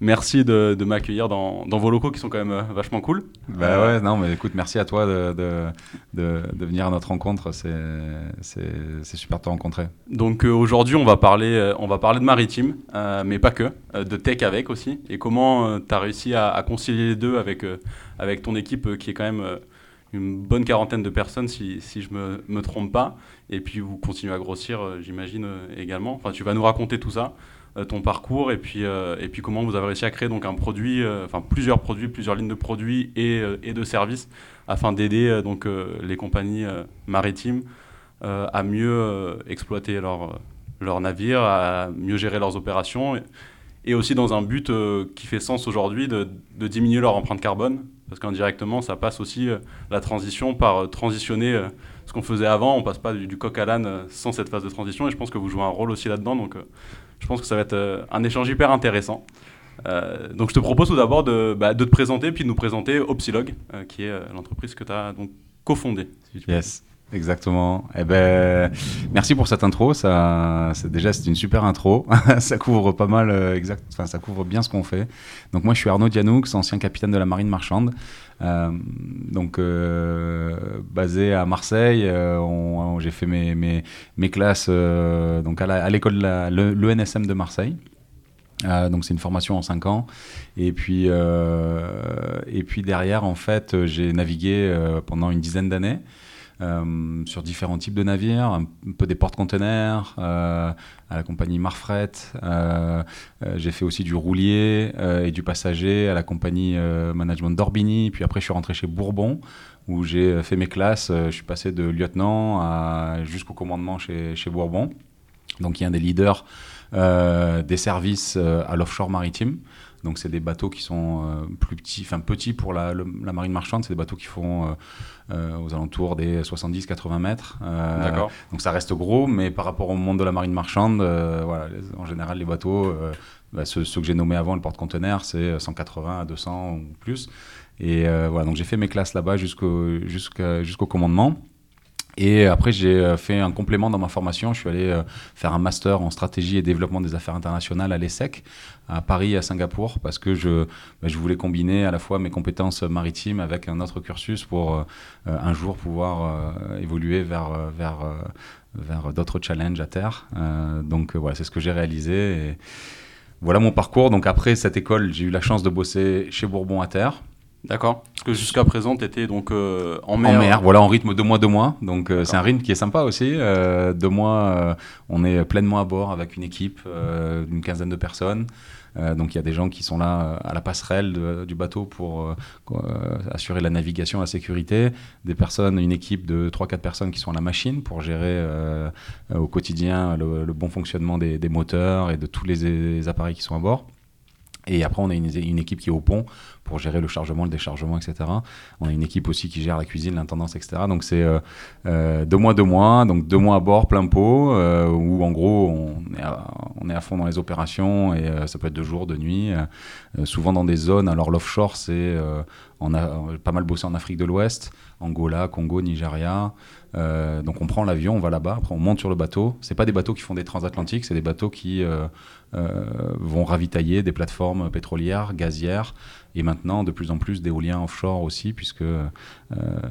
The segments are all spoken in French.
Merci de, m'accueillir dans, vos locaux qui sont quand même euh, vachement cool. Bah euh, ouais, non, mais écoute, merci à toi de, de, venir à notre rencontre. C'est super de te rencontrer. Donc euh, aujourd'hui, on, va parler, on va parler de maritime, mais pas que, de tech avec aussi. Et comment tu as réussi à, concilier les deux avec, avec ton équipe qui est quand même une bonne quarantaine de personnes, si, si je ne me, me, trompe pas. Et puis vous continuez à grossir, j'imagine, également. Enfin, tu vas nous raconter tout ça. Euh, ton parcours et puis, euh, et puis comment vous avez réussi à créer donc un produit, euh, enfin plusieurs produits, plusieurs lignes de produits et, et de services afin d'aider donc les compagnies maritimes à mieux exploiter leurs leur navires, à mieux gérer leurs opérations et, aussi dans un but qui fait sens aujourd'hui de, de, diminuer leur empreinte carbone parce qu'indirectement ça passe aussi la transition par transitionner ce qu'on faisait avant, on passe pas du, du coq à l'âne sans cette phase de transition et je pense que vous jouez un rôle aussi là-dedans. Donc je pense que ça va être euh, un échange hyper intéressant. Euh, donc je te propose tout d'abord de, bah, de, te présenter puis de nous présenter Opsilog, euh, qui est l'entreprise que tu as cofondée. yes. Exactement. Eh ben, merci pour cette intro. Ça, déjà c'est une super intro. ça couvre pas mal, exact. Ça couvre bien ce qu'on fait. Donc moi, je suis Arnaud Dianoux, ancien capitaine de la marine marchande. Euh, donc basé à Marseille, j'ai fait mes, mes, classes donc à l'école de l'ENSM de Marseille. Euh, donc c'est une formation en 5 ans. Et puis, euh, et puis derrière, en fait, j'ai navigué pendant une dizaine d'années. Euh, sur différents types de navires, un peu des porte-containers, euh, à la compagnie Marfret. Euh, j'ai fait aussi du roulier et du passager à la compagnie Management d'Orbini. Puis après, je suis rentré chez Bourbon où j'ai fait mes classes. je suis passé de lieutenant jusqu'au commandement chez Bourbon. Donc il y a un des leaders des services à l'offshore maritime. Donc c'est des bateaux qui sont euh, plus petits, enfin petits pour la, marine marchande, c'est des bateaux qui font euh, euh, aux alentours des 70-80 mètres. D'accord. Donc ça reste gros, mais par rapport au monde de la marine marchande, voilà, en général les bateaux, bah, ceux, que j'ai nommés avant, le porte-conteneur, c'est 180 à 200 ou plus. Et voilà, donc j'ai fait mes classes là-bas jusqu'au jusqu'au commandement. Et après, j'ai euh, fait un complément dans ma formation. Je suis allé euh, faire un master en stratégie et développement des affaires internationales à l'ESSEC, à Paris et à Singapour, parce que je, bah, je voulais combiner à la fois mes compétences maritimes avec un autre cursus pour euh, un jour pouvoir évoluer vers, vers, vers d'autres challenges à terre. donc voilà, c'est ce que j'ai réalisé. Voilà mon parcours. Donc après cette école, j'ai eu la chance de bosser chez Bourbon à terre. D'accord. Parce que jusqu'à présent, tu étais donc euh, en mer. En mer, voilà, en rythme de mois, deux mois. Donc euh, c'est un rythme qui est sympa aussi. Euh, deux mois, on est pleinement à bord avec une équipe d'une quinzaine de personnes. donc il y a des gens qui sont là à la passerelle du bateau pour assurer la navigation, la sécurité. Des personnes, une équipe de 3-4 personnes qui sont à la machine pour gérer au quotidien le, bon fonctionnement des, moteurs et de tous les, appareils qui sont à bord. Et après, on a une, équipe qui est au pont pour gérer le chargement, le déchargement, etc. On a une équipe aussi qui gère la cuisine, l'intendance, etc. Donc c'est euh, euh, deux mois, deux mois, donc deux mois à bord, plein pot, euh, où en gros on est, à, fond dans les opérations et ça peut être de jour, de nuit, souvent dans des zones. Alors l'offshore, c'est on a pas mal bossé en Afrique de l'Ouest, Angola, Congo, Nigeria. donc on prend l'avion, on va là-bas, après on monte sur le bateau. C'est pas des bateaux qui font des transatlantiques, c'est des bateaux qui vont ravitailler des plateformes pétrolières, gazières et maintenant de plus en plus d'éoliens offshore aussi, puisque euh,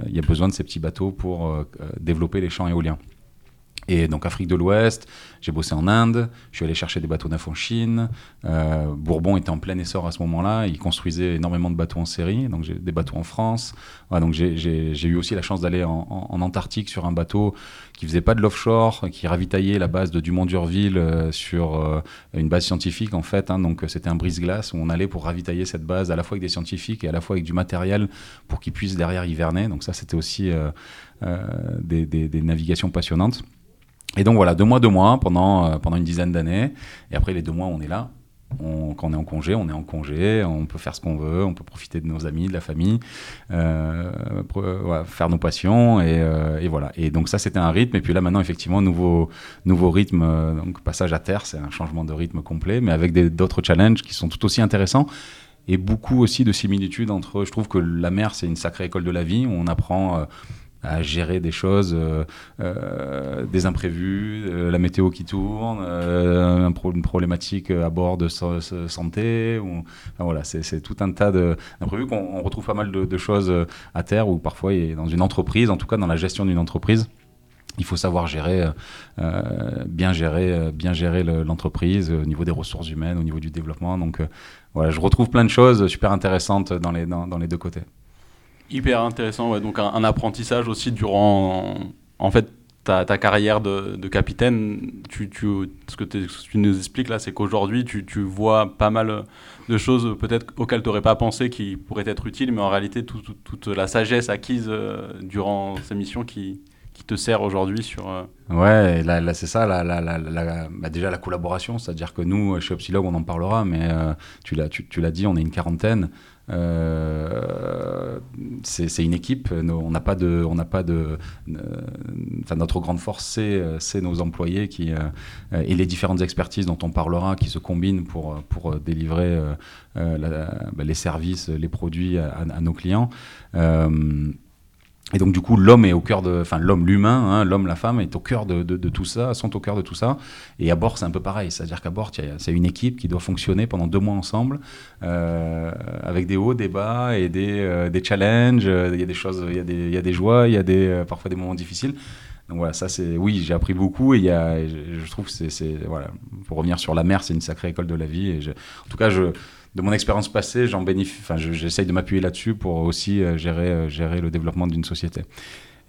il y a besoin de ces petits bateaux pour euh, développer les champs éoliens. Et donc Afrique de l'Ouest, j'ai bossé en Inde, je suis allé chercher des bateaux neufs en Chine. Euh, Bourbon était en plein essor à ce moment-là, il construisait énormément de bateaux en série, donc j'ai des bateaux en France. donc j'ai eu aussi la chance d'aller en, Antarctique sur un bateau qui faisait pas de l'offshore, qui ravitaillait la base de Dumont-Durville euh, sur euh, une base scientifique en fait. Hein. donc c'était un brise-glace où on allait pour ravitailler cette base à la fois avec des scientifiques et à la fois avec du matériel pour qu'ils puissent derrière hiverner. Donc ça c'était aussi des, des navigations passionnantes. Et donc voilà, deux mois, deux mois pendant, euh, pendant une dizaine d'années. Et après les deux mois, on est là. quand on est en congé, on est en congé, on peut faire ce qu'on veut, on peut profiter de nos amis, de la famille, euh, faire nos passions et, euh, voilà. Et donc ça c'était un rythme et puis là maintenant effectivement nouveau nouveau rythme, euh, donc passage à terre, c'est un changement de rythme complet, mais avec d'autres challenges qui sont tout aussi intéressants et beaucoup aussi de similitudes entre. Je trouve que la mer c'est une sacrée école de la vie où on apprend à gérer des choses, euh, euh, des imprévus, euh, la météo qui tourne, une problématique à bord de santé. Ou, voilà, c'est tout un tas d'imprévus qu'on retrouve pas mal de, choses à terre ou parfois dans une entreprise, en tout cas dans la gestion d'une entreprise. Il faut savoir gérer, bien gérer, bien gérer l'entreprise au niveau des ressources humaines, au niveau du développement. Donc voilà, je retrouve plein de choses super intéressantes dans les deux côtés. Hyper intéressant, donc un, apprentissage aussi durant en fait ta, carrière de, capitaine. Ce, que tu nous expliques là, c'est qu'aujourd'hui tu, vois pas mal de choses peut-être auxquelles tu n'aurais pas pensé qui pourraient être utiles, mais en réalité toute la sagesse acquise euh, durant ces missions qui, te sert aujourd'hui sur... Euh, ouais, là, c'est ça, bah déjà la collaboration, c'est-à-dire que nous, chez Opsilog, on en parlera, mais euh, tu l'as dit, on est une quarantaine. Euh, c'est une équipe. On n'a pas de, on n'a pas de. Enfin, notre grande force, c'est nos employés qui et les différentes expertises dont on parlera, qui se combinent pour pour délivrer bah, les services, les produits à nos clients. Et donc du coup, l'homme est au cœur de, enfin l'homme, l'humain, hein, l'homme, la femme est au cœur de, tout ça, sont au cœur de tout ça. Et à bord, c'est un peu pareil, c'est-à-dire qu'à bord, c'est une équipe qui doit fonctionner pendant deux mois ensemble, euh, avec des hauts, des bas et des, euh, des challenges. Il y a des choses, il y a des, y a des joies, il y a des, euh, parfois des moments difficiles. Donc voilà, ça c'est, oui, j'ai appris beaucoup et y a, je, trouve que c'est, voilà, pour revenir sur la mer, c'est une sacrée école de la vie. En tout cas, je de mon expérience passée, j'en bénéficie, enfin, j'essaye de m'appuyer là-dessus pour aussi euh, gérer, euh, gérer le développement d'une société.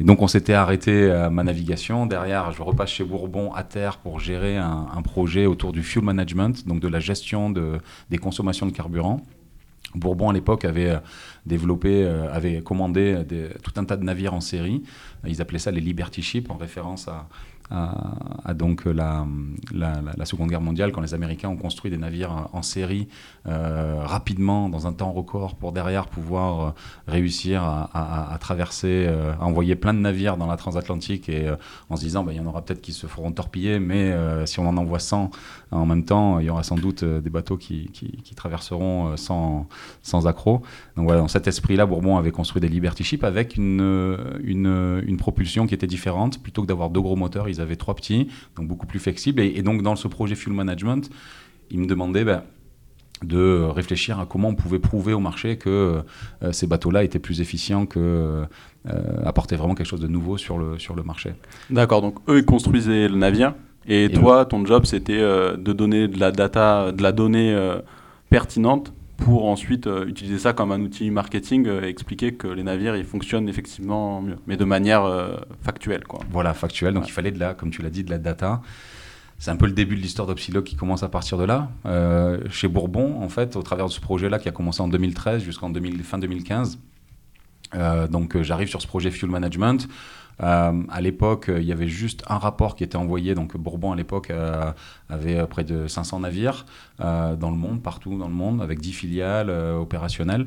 Et donc on s'était arrêté à ma navigation. Derrière, je repasse chez Bourbon à terre pour gérer un, projet autour du fuel management, donc de la gestion de, des consommations de carburant. Bourbon à l'époque avait euh, développé, avait commandé tout un tas de navires en série. Ils appelaient ça les Liberty Ships en référence à, à, donc la, la, Seconde Guerre mondiale, quand les Américains ont construit des navires en série euh, rapidement, dans un temps record, pour derrière pouvoir euh, réussir à, traverser, euh, à envoyer plein de navires dans la transatlantique et en se disant, bah, il y en aura peut-être qui se feront torpiller, mais si on en envoie 100 en même temps, il y aura sans doute des bateaux qui, qui, traverseront sans, sans accroc. Donc voilà, dans cet esprit-là, Bourbon avait construit des Liberty Ships avec une, une, une propulsion qui était différente. Plutôt que d'avoir deux gros moteurs, ils avaient trois petits, donc beaucoup plus flexibles. Et, donc, dans ce projet Fuel Management, ils me demandaient ben, de réfléchir à comment on pouvait prouver au marché que euh, ces bateaux-là étaient plus efficients, que euh, apportaient vraiment quelque chose de nouveau sur le, sur le marché. D'accord, donc eux, ils construisaient le navire. Et, toi, ton job, c'était euh, de donner de la data, de la donnée pertinente pour ensuite euh, utiliser ça comme un outil marketing et euh, expliquer que les navires ils fonctionnent effectivement mieux, mais de manière euh, factuelle. Quoi. Voilà, factuelle. Donc il fallait de la, comme tu l'as dit, de la data. C'est un peu le début de l'histoire d'Opsilog qui commence à partir de là. chez Bourbon, en fait, au travers de ce projet-là qui a commencé en 2013 jusqu'en fin 2015. donc j'arrive sur ce projet Fuel Management. Euh, à l'époque, il y avait juste un rapport qui était envoyé. Donc Bourbon, à l'époque, euh, avait près de 500 navires euh, dans le monde, partout dans le monde, avec 10 filiales opérationnelles.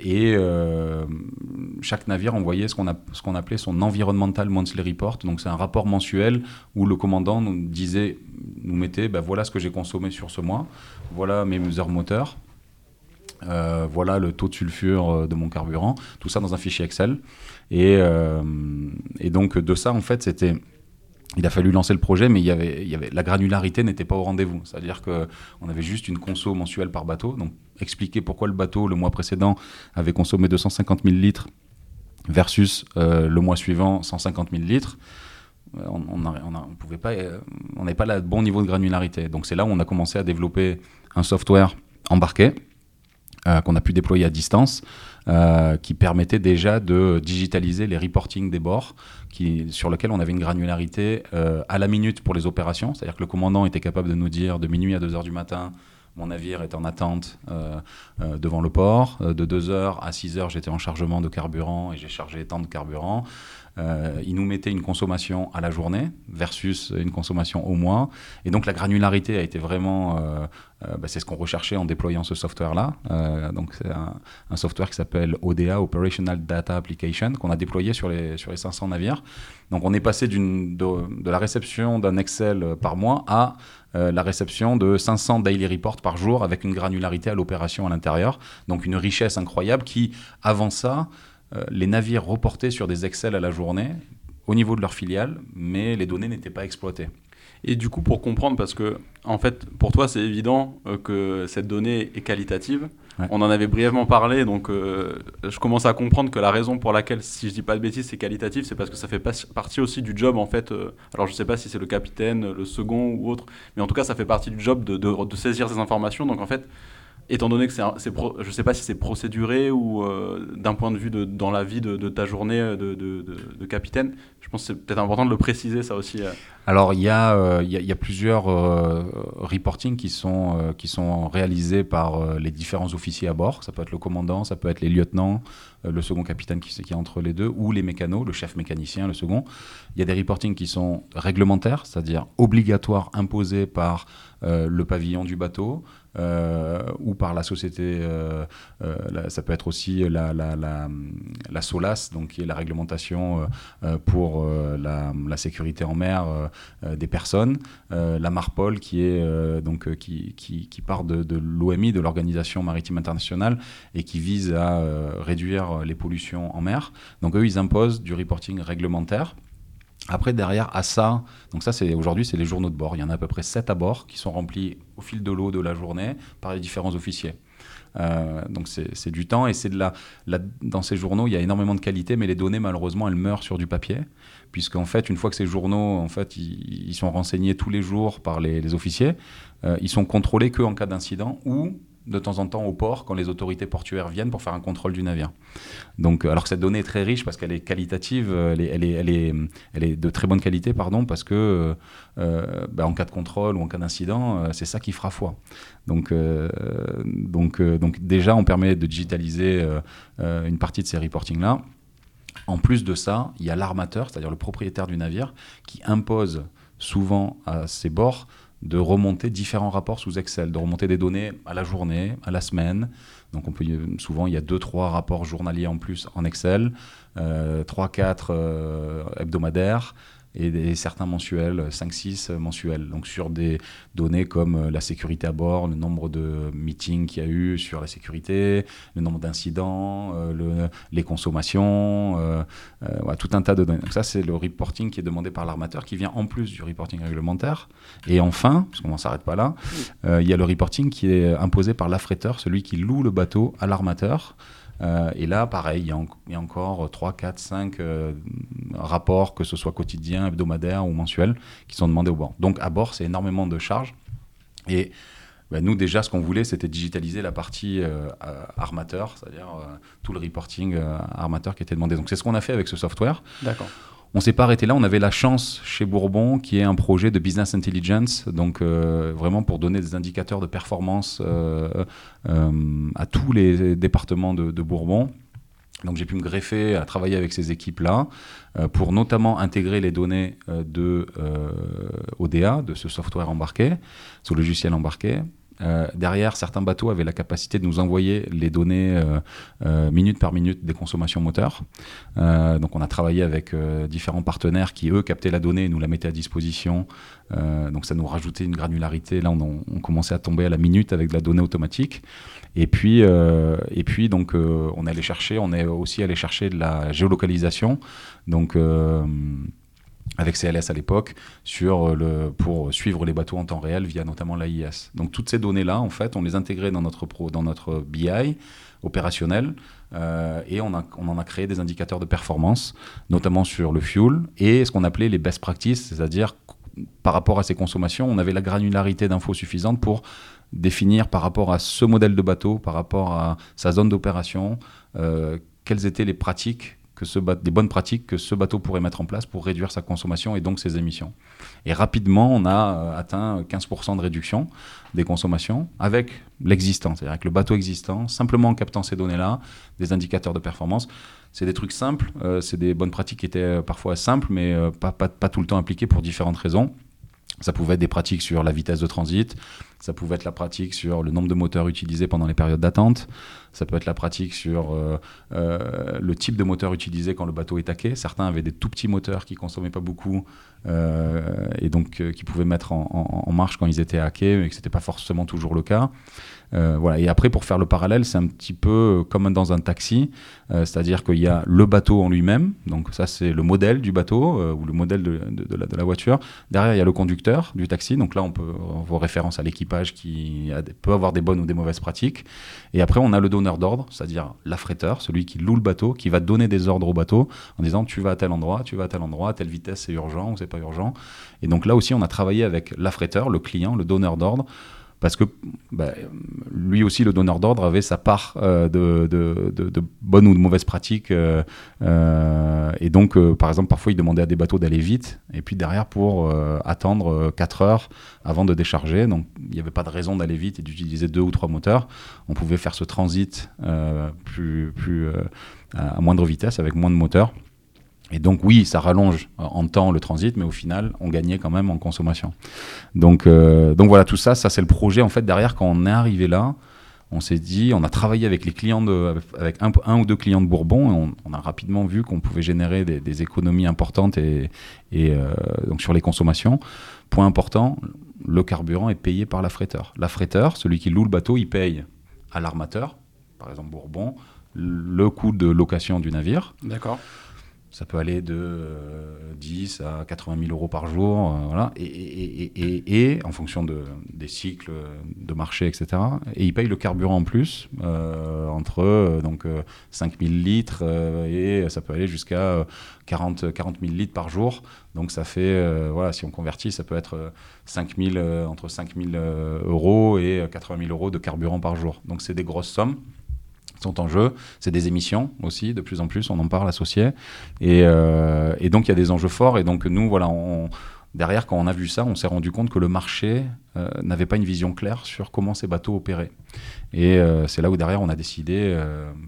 et chaque navire envoyait ce qu'on, appelait son Environmental Monthly Report. Donc c'est un rapport mensuel où le commandant nous disait, nous mettait, ben, voilà ce que j'ai consommé sur ce mois, voilà mes mesures moteurs. voilà le taux de sulfure de mon carburant, tout ça dans un fichier Excel. Euh, et, donc de ça, en fait, c'était il a fallu lancer le projet, mais il y avait, la granularité n'était pas au rendez-vous. C'est-à-dire qu'on avait juste une conso mensuelle par bateau. Donc, expliquer pourquoi le bateau, le mois précédent, avait consommé 250 000 litres versus euh, le mois suivant 150 000 litres. Euh, on pouvait pas, n'avait pas le bon niveau de granularité. Donc, c'est là où on a commencé à développer un software embarqué qu'on a pu déployer à distance euh, qui permettait déjà de digitaliser les reporting des bords, sur lequel on avait une granularité euh, à la minute pour les opérations, c'est-à-dire que le commandant était capable de nous dire de minuit à 2 heures du matin, mon navire est en attente devant le port. de 2h à 6h, j'étais en chargement de carburant et j'ai chargé tant de carburant. Euh, il nous mettait une consommation à la journée versus une consommation au mois. Et donc la granularité a été vraiment, euh, euh, bah, c'est ce qu'on recherchait en déployant ce software-là. donc c'est un, software qui s'appelle ODA, Operational Data Application, qu'on a déployé sur les, sur les 500 navires. Donc on est passé de, de, la réception d'un Excel par mois à la réception de 500 daily reports par jour avec une granularité à l'opération à l'intérieur. Donc une richesse incroyable qui, avant ça, euh, les navires reportaient sur des Excel à la journée au niveau de leur filiale, mais les données n'étaient pas exploitées. Et du coup, pour comprendre, parce que en fait, pour toi, c'est évident euh, que cette donnée est qualitative. On en avait brièvement parlé, donc euh, je commence à comprendre que la raison pour laquelle, si je dis pas de bêtises, c'est qualitatif, c'est parce que ça fait partie aussi du job en fait. alors je sais pas si c'est le capitaine, le second ou autre, mais en tout cas, ça fait partie du job de, de saisir ces informations. Donc en fait, étant donné que c'est, je ne sais pas si c'est procéduré ou euh, d'un point de vue dans la vie de, ta journée euh, de, capitaine, je pense que c'est peut-être important de le préciser ça aussi. Euh. Alors il y, a, plusieurs reporting qui sont, qui sont réalisés par les différents officiers à bord. Ça peut être le commandant, ça peut être les lieutenants, le second capitaine qui, qui est entre les deux, ou les mécanos, le chef mécanicien, le second. Il y a des reporting qui sont réglementaires, c'est-à-dire obligatoires, imposés par le pavillon du bateau. Euh, ou par la société, euh, euh, ça peut être aussi la, la, la, SOLAS, donc qui est la réglementation pour la, sécurité en mer des personnes, la MARPOL qui, est, donc, qui, qui, part de l'OMI, de l'Organisation maritime internationale, et qui vise à réduire les pollutions en mer. Donc eux, ils imposent du reporting réglementaire. Après, derrière, à ça, donc ça, c'est aujourd'hui, c'est les journaux de bord. Il y en a à peu près 7 à bord qui sont remplis au fil de l'eau de la journée par les différents officiers. Euh, donc c'est du temps et c'est de la, dans ces journaux il y a énormément de qualité mais les données malheureusement elles meurent sur du papier puisqu'en fait une fois que ces journaux en fait ils, sont renseignés tous les jours par les, officiers euh, ils sont contrôlés que en cas d'incident ou de temps en temps au port quand les autorités portuaires viennent pour faire un contrôle du navire. Donc, euh, alors que cette donnée est très riche parce qu'elle est qualitative, elle est, elle, est, elle, est, elle est, de très bonne qualité, pardon, parce que euh, euh, bah, en cas de contrôle ou en cas d'incident, c'est ça qui fera foi. Donc, donc, donc déjà, on permet de digitaliser une partie de ces reportings-là. En plus de ça, il y a l'armateur, c'est-à-dire le propriétaire du navire, qui impose souvent à ses bords de remonter différents rapports sous Excel, de remonter des données à la journée, à la semaine. Donc on peut, souvent, il y a deux, trois rapports journaliers en plus en Excel, euh, trois, quatre euh, hebdomadaires, et, certains mensuels, 5-6 mensuels. Donc sur des données comme euh, la sécurité à bord, le nombre de meetings qu'il y a eu sur la sécurité, le nombre d'incidents, euh, les consommations, euh, tout un tas de données. Donc ça, c'est le reporting qui est demandé par l'armateur, qui vient en plus du reporting réglementaire. Et enfin, parce qu'on n'en s'arrête pas là, il y a le reporting qui est imposé par l'affréteur, celui qui loue le bateau à l'armateur. Euh, et là, pareil, il y, a encore 3, 4, 5 rapports, que ce soit quotidiens, hebdomadaires ou mensuels, qui sont demandés au bord. Donc à bord, c'est énormément de charges. Et bah, nous, déjà, ce qu'on voulait, c'était digitaliser la partie euh, armateur, c'est-à-dire euh, tout le reporting armateur qui était demandé. Donc c'est ce qu'on a fait avec ce software. D'accord. On s'est pas arrêté là, on avait la chance chez Bourbon qui est un projet de business intelligence, donc euh, vraiment pour donner des indicateurs de performance euh, euh, à tous les départements de, Bourbon. Donc j'ai pu me greffer à travailler avec ces équipes-là pour notamment intégrer les données de ODA, de ce software embarqué, ce logiciel embarqué, euh, derrière, certains bateaux avaient la capacité de nous envoyer les données euh, euh, minute par minute des consommations moteurs. donc on a travaillé avec différents partenaires qui, eux, captaient la donnée et nous la mettaient à disposition. donc ça nous rajoutait une granularité. Là, on, on, commençait à tomber à la minute avec de la donnée automatique. Et puis, et puis donc, on allait chercher, on est aussi allé chercher de la géolocalisation. Donc avec CLS à l'époque, euh, pour suivre les bateaux en temps réel via notamment l'AIS. Donc toutes ces données-là, en fait, on les intégrait dans notre, pro, dans notre BI opérationnel euh, et on en a créé des indicateurs de performance, notamment sur le fuel et ce qu'on appelait les best practices, c'est-à-dire par rapport à ces consommations, on avait la granularité d'infos suffisante pour définir par rapport à ce modèle de bateau, par rapport à sa zone d'opération, euh, quelles étaient les pratiques que des bonnes pratiques que ce bateau pourrait mettre en place pour réduire sa consommation et donc ses émissions. Et rapidement, on a euh, atteint 15% de réduction des consommations avec l'existant, c'est-à-dire avec le bateau existant, simplement en captant ces données-là, des indicateurs de performance. C'est des trucs simples, euh, c'est des bonnes pratiques qui étaient euh, parfois simples, mais pas, pas tout le temps appliquées pour différentes raisons. Ça pouvait être des pratiques sur la vitesse de transit, ça pouvait être la pratique sur le nombre de moteurs utilisés pendant les périodes d'attente. Ça peut être la pratique sur euh, euh, le type de moteur utilisé quand le bateau est taqué. Certains avaient des tout petits moteurs qui consommaient pas beaucoup euh, et donc qui pouvaient mettre en, marche quand ils étaient hackés, mais que c'était pas forcément toujours le cas. Voilà. Et après, pour faire le parallèle, c'est un petit peu comme dans un taxi, c'est-à-dire qu'il y a le bateau en lui-même, donc ça c'est le modèle du bateau ou le modèle de, la, de, la, voiture. Derrière, il y a le conducteur du taxi, donc là on peut avoir référence à l'équipage qui peut avoir des bonnes ou des mauvaises pratiques. Et après, on a le donneur d'ordre, c'est-à-dire l'affréteur, celui qui loue le bateau, qui va donner des ordres au bateau en disant tu vas à tel endroit, tu vas à tel endroit, à telle vitesse c'est urgent ou c'est pas urgent. Et donc là aussi, on a travaillé avec l'affréteur, le client, le donneur d'ordre parce que bah, lui aussi, le donneur d'ordre, avait sa part euh, de, bonnes ou de mauvaises pratiques. Euh, euh, et donc, par exemple, parfois, il demandait à des bateaux d'aller vite, et puis derrière, pour attendre 4 heures avant de décharger. Donc, il n'y avait pas de raison d'aller vite et d'utiliser deux ou trois moteurs. On pouvait faire ce transit plus à moindre vitesse, avec moins de moteurs. Et donc oui, ça rallonge en temps le transit, mais au final, on gagnait quand même en consommation. Donc, euh, donc voilà, tout ça, ça c'est le projet. En fait, derrière, quand on est arrivé là, on s'est dit, on a travaillé avec les clients, de, avec un, ou deux clients de Bourbon, et on, a rapidement vu qu'on pouvait générer des, économies importantes et euh, donc sur les consommations. Point important, le carburant est payé par l'affréteur. L'affréteur, celui qui loue le bateau, il paye à l'armateur, par exemple Bourbon, le coût de location du navire. D'accord. Ça peut aller de 10 euh, à 80 000 euros par jour, euh, voilà, et, en fonction de, des cycles de marché, etc. Et ils payent le carburant en plus, euh, entre donc 5 000 litres et ça peut aller jusqu'à 40, 40 000 litres par jour. Donc ça fait, voilà, si on convertit, ça peut être 5 000, entre 5 000 euros et 80 000 euros de carburant par jour. Donc c'est des grosses sommes sont en jeu. C'est des émissions aussi, de plus en plus, on en parle associé. Et, euh, donc, il y a des enjeux forts. Et donc, nous, voilà, derrière, quand on a vu ça, on s'est rendu compte que le marché euh, n'avait pas une vision claire sur comment ces bateaux opéraient. Et euh, c'est là où, derrière, on a décidé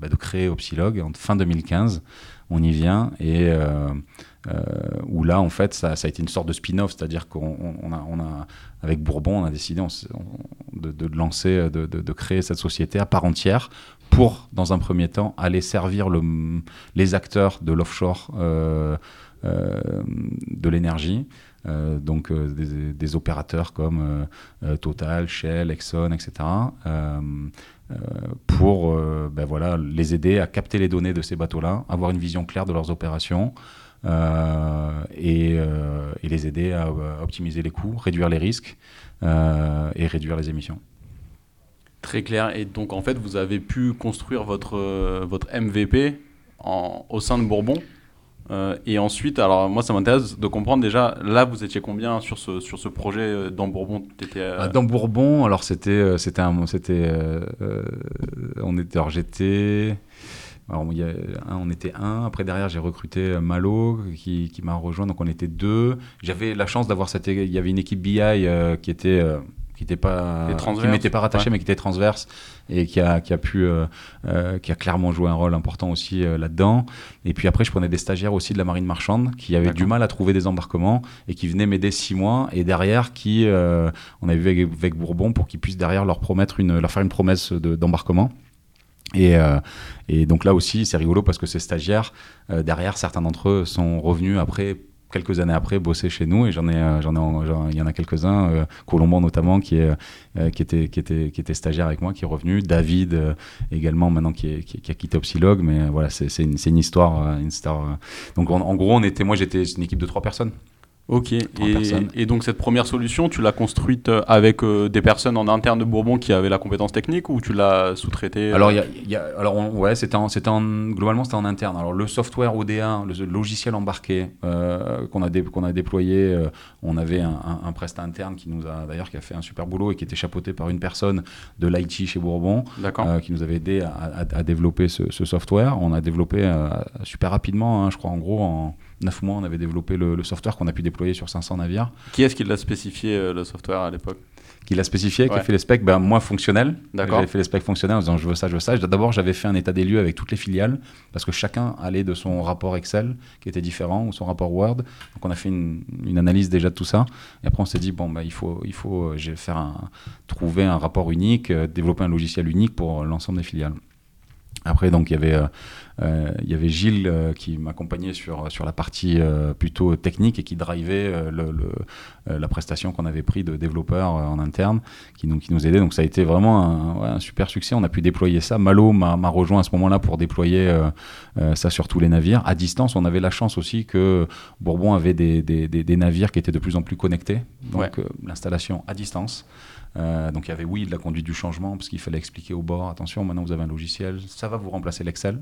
bah, de créer Opsilog en fin 2015. On y vient. Et où là, en fait, ça, a été une sorte de spin-off, c'est-à-dire qu'on a, avec Bourbon, on a décidé de, lancer, de, créer cette société à part entière pour, dans un premier temps, aller servir le, les acteurs de l'offshore euh, euh, de l'énergie. donc des, opérateurs comme Total, Shell, Exxon, etc. pour ben voilà, les aider à capter les données de ces bateaux-là, avoir une vision claire de leurs opérations, euh, euh, et, les aider à, optimiser les coûts, réduire les risques euh, et réduire les émissions. Très clair. Et donc, en fait, vous avez pu construire votre, votre MVP en, au sein de Bourbon. et ensuite, alors moi, ça m'intéresse de comprendre déjà, là, vous étiez combien sur ce, sur ce projet dans Bourbon? Étais, ah, Dans Bourbon, alors c'était, c'était, c'était, on était, alors j'étais, alors, il y a, on était un. Après, derrière, j'ai recruté euh, Malo qui, qui m'a rejoint. Donc, on était deux. J'avais la chance d'avoir cette. Il y avait une équipe BI euh, qui était. Euh, qui était pas qui m'était pas rattaché mais qui était transverse et qui a, qui a pu qui a clairement joué un rôle important aussi là-dedans et puis après je prenais des stagiaires aussi de la marine marchande qui avaient du mal à trouver des embarquements et qui venaient m'aider six mois et derrière qui on a vu avec, avec Bourbon pour qu'ils puissent derrière leur promettre une leur faire une promesse d'embarquement et, euh, et, donc là aussi, c'est rigolo parce que ces stagiaires, euh, derrière, certains d'entre eux sont revenus après quelques années après bosser chez nous. Et j'en ai euh, j'en ai il y en a quelques-uns euh, Colombo notamment qui était stagiaire avec moi qui est revenu. David également maintenant qui, a quitté Opsilog. Mais voilà c'est une, histoire donc en, gros on était moi j'étais une équipe de trois personnes Ok, et, et, donc cette première solution, tu l'as construite euh, avec euh, des personnes en interne de Bourbon qui avaient la compétence technique ou tu l'as sous-traité Alors, y y a, alors ouais, c'était en, en, globalement c'était en interne. Alors le software ODA, le, logiciel embarqué euh, qu'on a, qu'on a déployé, on avait un, un, prestat interne qui nous a d'ailleurs qui a fait un super boulot et qui était chapeauté par une personne de l'IT chez Bourbon, qui nous avait aidé à, à, développer ce, ce, software. On a développé super rapidement, hein, je crois en gros en 9 mois, on avait développé le, software qu'on a pu déployer sur 500 navires. Qui est-ce qui l'a spécifié, euh, le software, à l'époque? Qui l'a spécifié, qui a fait les specs ben, Moi, fonctionnel. D'accord. J'avais fait les specs fonctionnels en disant je veux ça, je veux ça. D'abord, j'avais fait un état des lieux avec toutes les filiales, parce que chacun allait de son rapport Excel, qui était différent, ou son rapport Word. Donc, on a fait une, analyse déjà de tout ça. Et après, on s'est dit bon, ben, il faut, il faut euh, faire un, trouver un rapport unique, euh, développer un logiciel unique pour l'ensemble des filiales. Après, donc, il y avait, euh, il y avait Gilles euh, qui m'accompagnait sur, sur la partie plutôt technique et qui drivait le, la prestation qu'on avait pris de développeurs en interne, qui, donc, qui nous aidait. Donc, ça a été vraiment un, super succès. On a pu déployer ça. Malo m'a rejoint à ce moment-là pour déployer ça sur tous les navires. À distance, on avait la chance aussi que Bourbon avait des, des, des, navires qui étaient de plus en plus connectés. Donc, l'installation à distance. Euh, donc il y avait oui de la conduite du changement parce qu'il fallait expliquer au bord attention maintenant vous avez un logiciel ça va vous remplacer l'Excel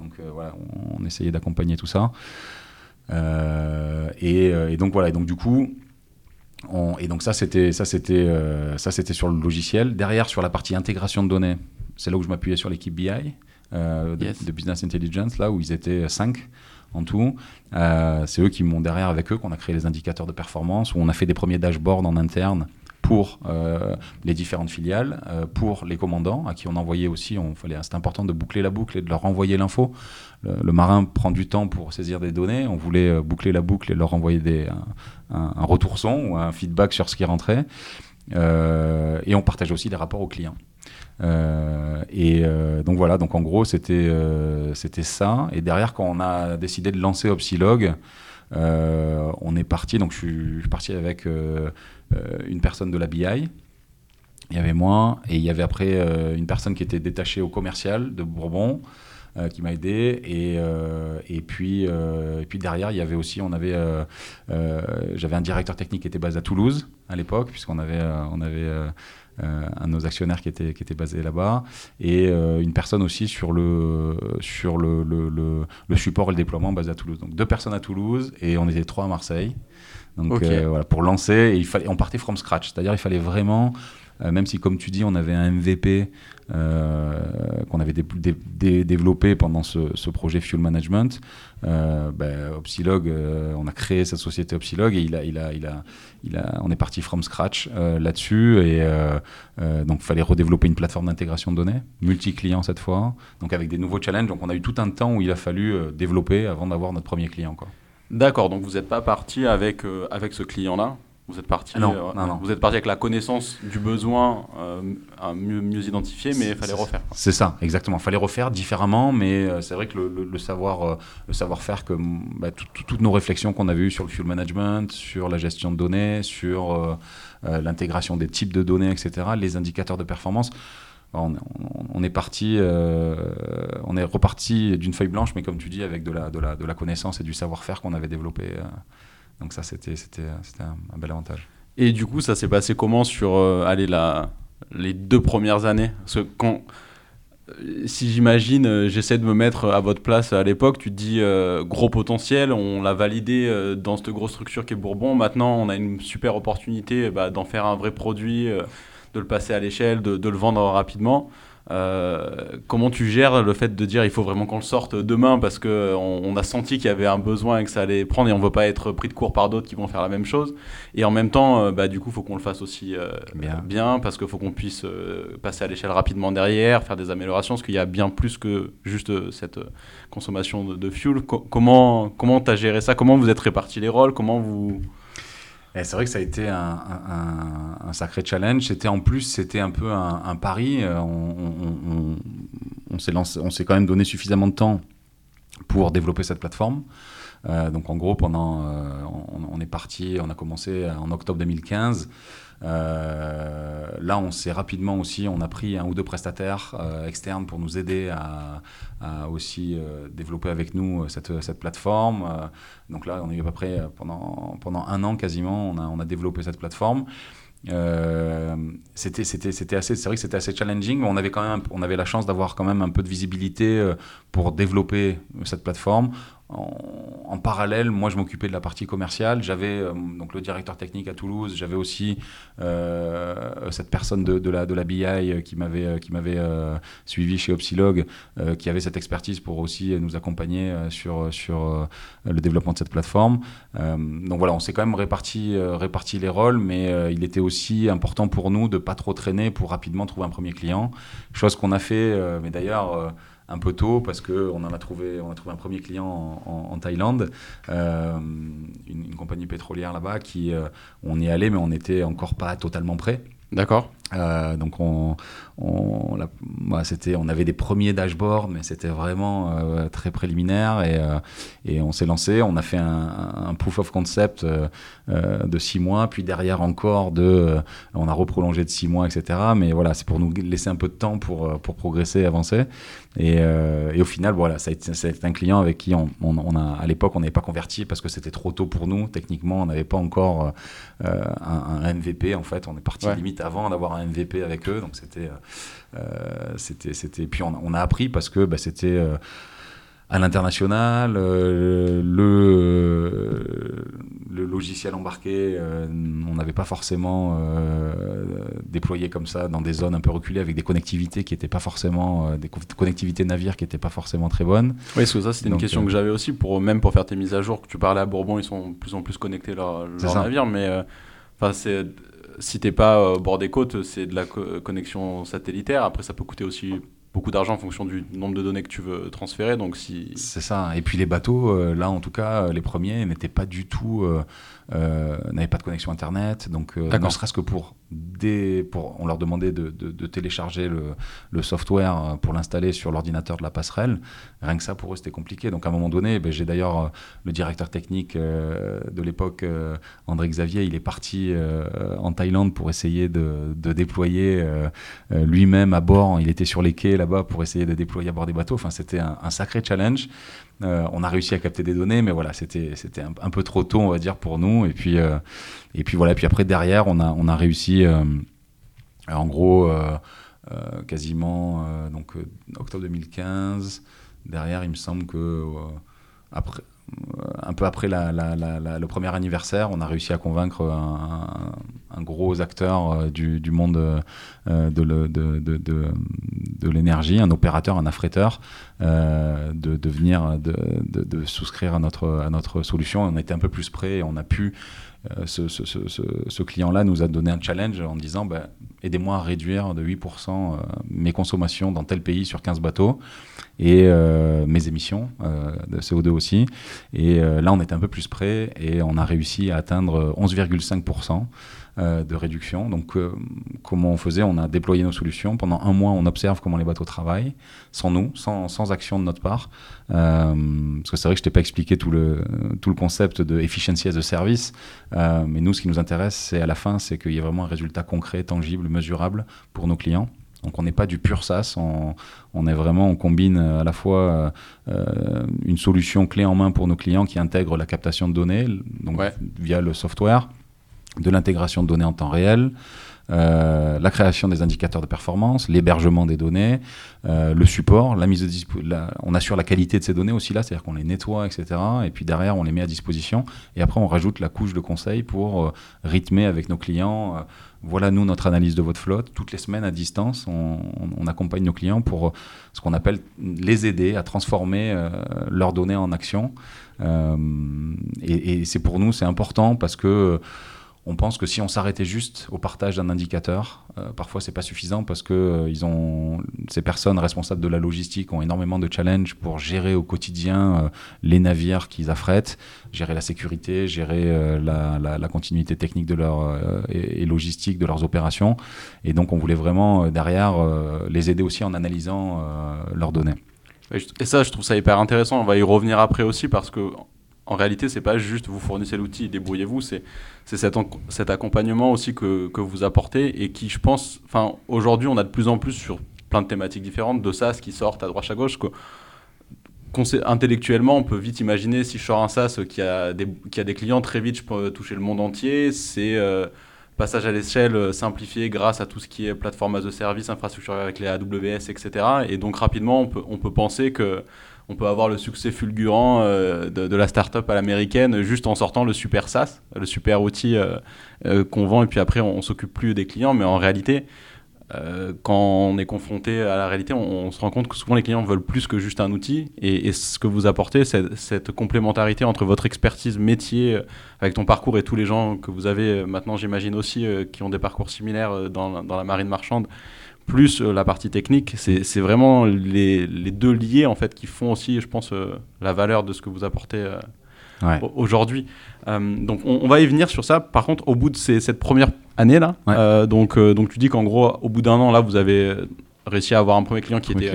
donc euh, voilà on, essayait d'accompagner tout ça. Euh, et, donc voilà. Et donc du coup on, et donc ça c'était ça c'était ça c'était sur le logiciel. Derrière sur la partie intégration de données c'est là où je m'appuyais sur l'équipe BI de, business intelligence là où ils étaient 5 en tout. c'est eux qui m'ont derrière avec eux qu'on a créé les indicateurs de performance, où on a fait des premiers dashboards en interne pour euh, les différentes filiales, euh, pour les commandants, à qui on envoyait aussi, on fallait, c'était important de boucler la boucle et de leur envoyer l'info. Le, marin prend du temps pour saisir des données, on voulait euh, boucler la boucle et leur envoyer des, un, retour son ou un feedback sur ce qui rentrait. et on partageait aussi des rapports aux clients. et donc voilà, donc en gros c'était c'était ça. Et derrière, quand on a décidé de lancer Opsilog, on est parti. Donc je suis, parti avec euh, une personne de la BI. Il y avait moi, et il y avait après euh, une personne qui était détachée au commercial de Bourbon, euh, qui m'a aidé. Et, puis, puis derrière, il y avait aussi, on avait, j'avais un directeur technique qui était basé à Toulouse à l'époque, puisqu'on avait, on avait un de nos actionnaires qui était, qui était basé là-bas, et une personne aussi sur, le, sur le, le, le, support et le déploiement basé à Toulouse. Donc deux personnes à Toulouse, et on était trois à Marseille. Donc euh, voilà, pour lancer, il fallait, on partait from scratch. C'est-à-dire il fallait vraiment, euh, même si comme tu dis, on avait un MVP euh, qu'on avait développé pendant ce, projet Fuel Management, ben, Opsilog, on a créé cette société Opsilog et il on est parti from scratch là-dessus et donc il fallait redévelopper une plateforme d'intégration de données, multi-clients cette fois, donc avec des nouveaux challenges. Donc on a eu tout un temps où il a fallu développer avant d'avoir notre premier client. D'accord, donc vous n'êtes pas parti avec, euh, avec ce client-là vous êtes parti, non, euh, non, non. vous êtes parti avec la connaissance du besoin euh, mieux, mieux identifié, mais il fallait refaire. C'est ça, exactement. Il fallait refaire différemment, mais c'est vrai que le, savoir, le savoir-faire, que bah, toutes nos réflexions qu'on avait eues sur le fuel management, sur la gestion de données, sur l'intégration des types de données, etc., les indicateurs de performance, on, est parti, euh, on est reparti d'une feuille blanche, mais comme tu dis, avec de la, de la, de la connaissance et du savoir-faire qu'on avait développé. Euh. Donc ça, c'était, un, bel avantage. Et du coup, ça s'est passé comment sur euh, la, les deux premières années? Parce quand, si j'imagine, j'essaie de me mettre à votre place à l'époque, tu te dis gros potentiel, on l'a validé dans cette grosse structure qui est Bourbon. Maintenant, on a une super opportunité bah, d'en faire un vrai produit de le passer à l'échelle, de, le vendre rapidement. Euh, comment tu gères le fait de dire il faut vraiment qu'on le sorte demain parce qu'on on a senti qu'il y avait un besoin et que ça allait prendre et on ne veut pas être pris de court par d'autres qui vont faire la même chose. Et en même temps euh, bah, du coup il faut qu'on le fasse aussi euh, bien. parce qu'il faut qu'on puisse passer à l'échelle rapidement derrière faire des améliorations parce qu'il y a bien plus que juste cette consommation de, de fuel. Comment comment tu as géré ça? Comment vous êtes répartis les rôles? Comment vous c'est vrai que ça a été un, sacré challenge. C'était en plus, c'était un peu un, pari. Euh, on, on s'est quand même donné suffisamment de temps pour développer cette plateforme. Euh, donc en gros, pendant, euh, on, est parti, on a commencé en octobre 2015. Là, on s'est rapidement aussi, on a pris un ou deux prestataires externes pour nous aider à, aussi développer avec nous cette, plateforme. donc là, on a eu à peu près pendant, pendant un an quasiment, on a, on a développé cette plateforme. Euh, c'était c'était assez c'est vrai que c'était assez challenging mais on avait quand même on avait la chance d'avoir quand même un peu de visibilité euh, pour développer cette plateforme en, parallèle, moi, je m'occupais de la partie commerciale. J'avais euh, donc le directeur technique à Toulouse. J'avais aussi euh, cette personne de, la, BI qui m'avait qui m'avait euh, suivi chez Opsilog, qui avait cette expertise pour aussi nous accompagner sur le développement de cette plateforme. donc voilà, on s'est quand même réparti réparti les rôles, mais il était aussi important pour nous de pas trop traîner pour rapidement trouver un premier client. Chose qu'on a fait, mais d'ailleurs un peu tôt parce qu'on a trouvé, on a trouvé un premier client en, Thaïlande, euh, une, compagnie pétrolière là-bas qui, euh, on y allait mais on n'était encore pas totalement prêt. D'accord. Euh, donc on, on, bah, c'était, on avait des premiers dashboards, mais c'était vraiment euh, très préliminaire et, euh, et on s'est lancé. On a fait un, un proof of concept de six mois, puis derrière encore de, on a reprolongé de six mois, etc. Mais voilà, c'est pour nous laisser un peu de temps pour, pour progresser, avancer. Et, et au final, voilà, ça a, été, ça a, été, un client avec qui on, on, a, à l'époque, on n'avait pas converti parce que c'était trop tôt pour nous. Techniquement, on n'avait pas encore un, un, MVP. En fait, on est parti limite avant d'avoir un MVP avec eux. Donc c'était, euh, euh, c'était, c'était. Puis on, a appris parce que bah, c'était euh, à l'international, le, le logiciel embarqué, on n'avait pas forcément déployé comme ça dans des zones un peu reculées avec des connectivités qui n'étaient pas forcément, des connectivités navires qui n'étaient pas forcément très bonnes. Oui, parce que ça c'était une question que j'avais aussi, pour, même pour faire tes mises à jour, que tu parlais à Bourbon, ils sont de plus en plus connectés leurs leur navires, mais enfin c'est si t'es pas au bord des côtes, c'est de la connexion satellitaire. Après, ça peut coûter aussi beaucoup d'argent en fonction du nombre de données que tu veux transférer. Donc si c'est ça. Et puis les bateaux, euh, là en tout cas, les premiers n'étaient pas du tout, euh, euh, n'avaient pas de connexion internet. Donc ne serait-ce que pour on leur demandait de, télécharger le, software pour l'installer sur l'ordinateur de la passerelle. Rien que ça pour eux c'était compliqué. Donc à un moment donné, ben, j'ai d'ailleurs le directeur technique de l'époque, André Xavier, il est parti en Thaïlande pour essayer de, déployer lui-même à bord. Il était sur les quais là pour essayer de déployer à bord des bateaux. Enfin, c'était un, sacré challenge. Euh, on a réussi à capter des données, mais voilà, c'était un, peu trop tôt, on va dire, pour nous. Et puis euh, voilà. Puis après derrière, on a on a réussi, euh, en gros, quasiment donc octobre 2015. Derrière, il me semble que après un peu après le premier anniversaire, on a réussi à convaincre un, gros acteur euh, du, monde euh, de, l'énergie, un opérateur, un affréteur, euh, de, venir, de, souscrire à notre, solution. On était un peu plus près et on a pu euh, ce, client-là nous a donné un challenge en disant bah, aidez-moi à réduire de 8% euh, mes consommations dans tel pays sur 15 bateaux et euh, mes émissions de CO2 aussi. Et là, on était un peu plus près et on a réussi à atteindre 11,5%. Euh, de réduction. Donc, euh, comment on faisait? On a déployé nos solutions. Pendant un mois, on observe comment les bateaux travaillent, sans nous, sans, sans action de notre part. Euh, parce que c'est vrai que je t'ai pas expliqué tout le, tout le concept de efficiency as a service. mais nous, ce qui nous intéresse, c'est à la fin, c'est qu'il y ait vraiment un résultat concret, tangible, mesurable pour nos clients. Donc on n'est pas du pur SaaS, on, on, est vraiment, on combine à la fois une solution clé en main pour nos clients qui intègre la captation de données, donc via le software, de l'intégration de données en temps réel, euh, la création des indicateurs de performance, l'hébergement des données, euh, le support, la mise de on assure la qualité de ces données aussi là, c'est-à-dire qu'on les nettoie, etc. Et puis derrière, on les met à disposition. Et après, on rajoute la couche de conseil pour euh, rythmer avec nos clients. voilà, nous, notre analyse de votre flotte. Toutes les semaines à distance, on, accompagne nos clients pour ce qu'on appelle les aider à transformer leurs données en action. et c'est pour nous, c'est important parce que on pense que si on s'arrêtait juste au partage d'un indicateur, euh, parfois c'est pas suffisant parce que euh, ils ont ces personnes responsables de la logistique ont énormément de challenges pour gérer au quotidien euh, les navires qu'ils affrètent, gérer la sécurité, gérer la, continuité technique de leur et, logistique de leurs opérations. Et donc on voulait vraiment derrière les aider aussi en analysant leurs données. Et ça, je trouve ça hyper intéressant. On va y revenir après aussi parce que en réalité, c'est pas juste vous fournissez l'outil, débrouillez-vous, c'est cet, accompagnement aussi que, vous apportez et qui, je pense, enfin, aujourd'hui, on a de plus en plus sur plein de thématiques différentes de SaaS qui sortent à droite à gauche. Que, intellectuellement, on peut vite imaginer si je sors un SaaS qui a des, clients, très vite, je peux toucher le monde entier. C'est euh, passage à l'échelle euh, simplifié grâce à tout ce qui est plateforme as a service, infrastructure avec les AWS, etc. Et donc rapidement, on peut penser que on peut avoir le succès fulgurant euh, de, la startup à l'américaine juste en sortant le super SaaS, le super outil qu'on vend et puis après on, s'occupe plus des clients. Mais en réalité, euh, quand on est confronté à la réalité, on, se rend compte que souvent les clients veulent plus que juste un outil. Et, ce que vous apportez, c'est cette complémentarité entre votre expertise métier euh, avec ton parcours et tous les gens que vous avez euh, maintenant, j'imagine aussi, qui ont des parcours similaires dans la marine marchande, plus la partie technique. C'est vraiment les, les, deux liés en fait qui font aussi, je pense, la valeur de ce que vous apportez aujourd'hui. Euh, donc on, va y venir sur ça. Par contre, au bout de cette première année là, euh, donc, euh, donc tu dis qu'en gros, au bout d'un an là, vous avez réussi à avoir un premier client qui était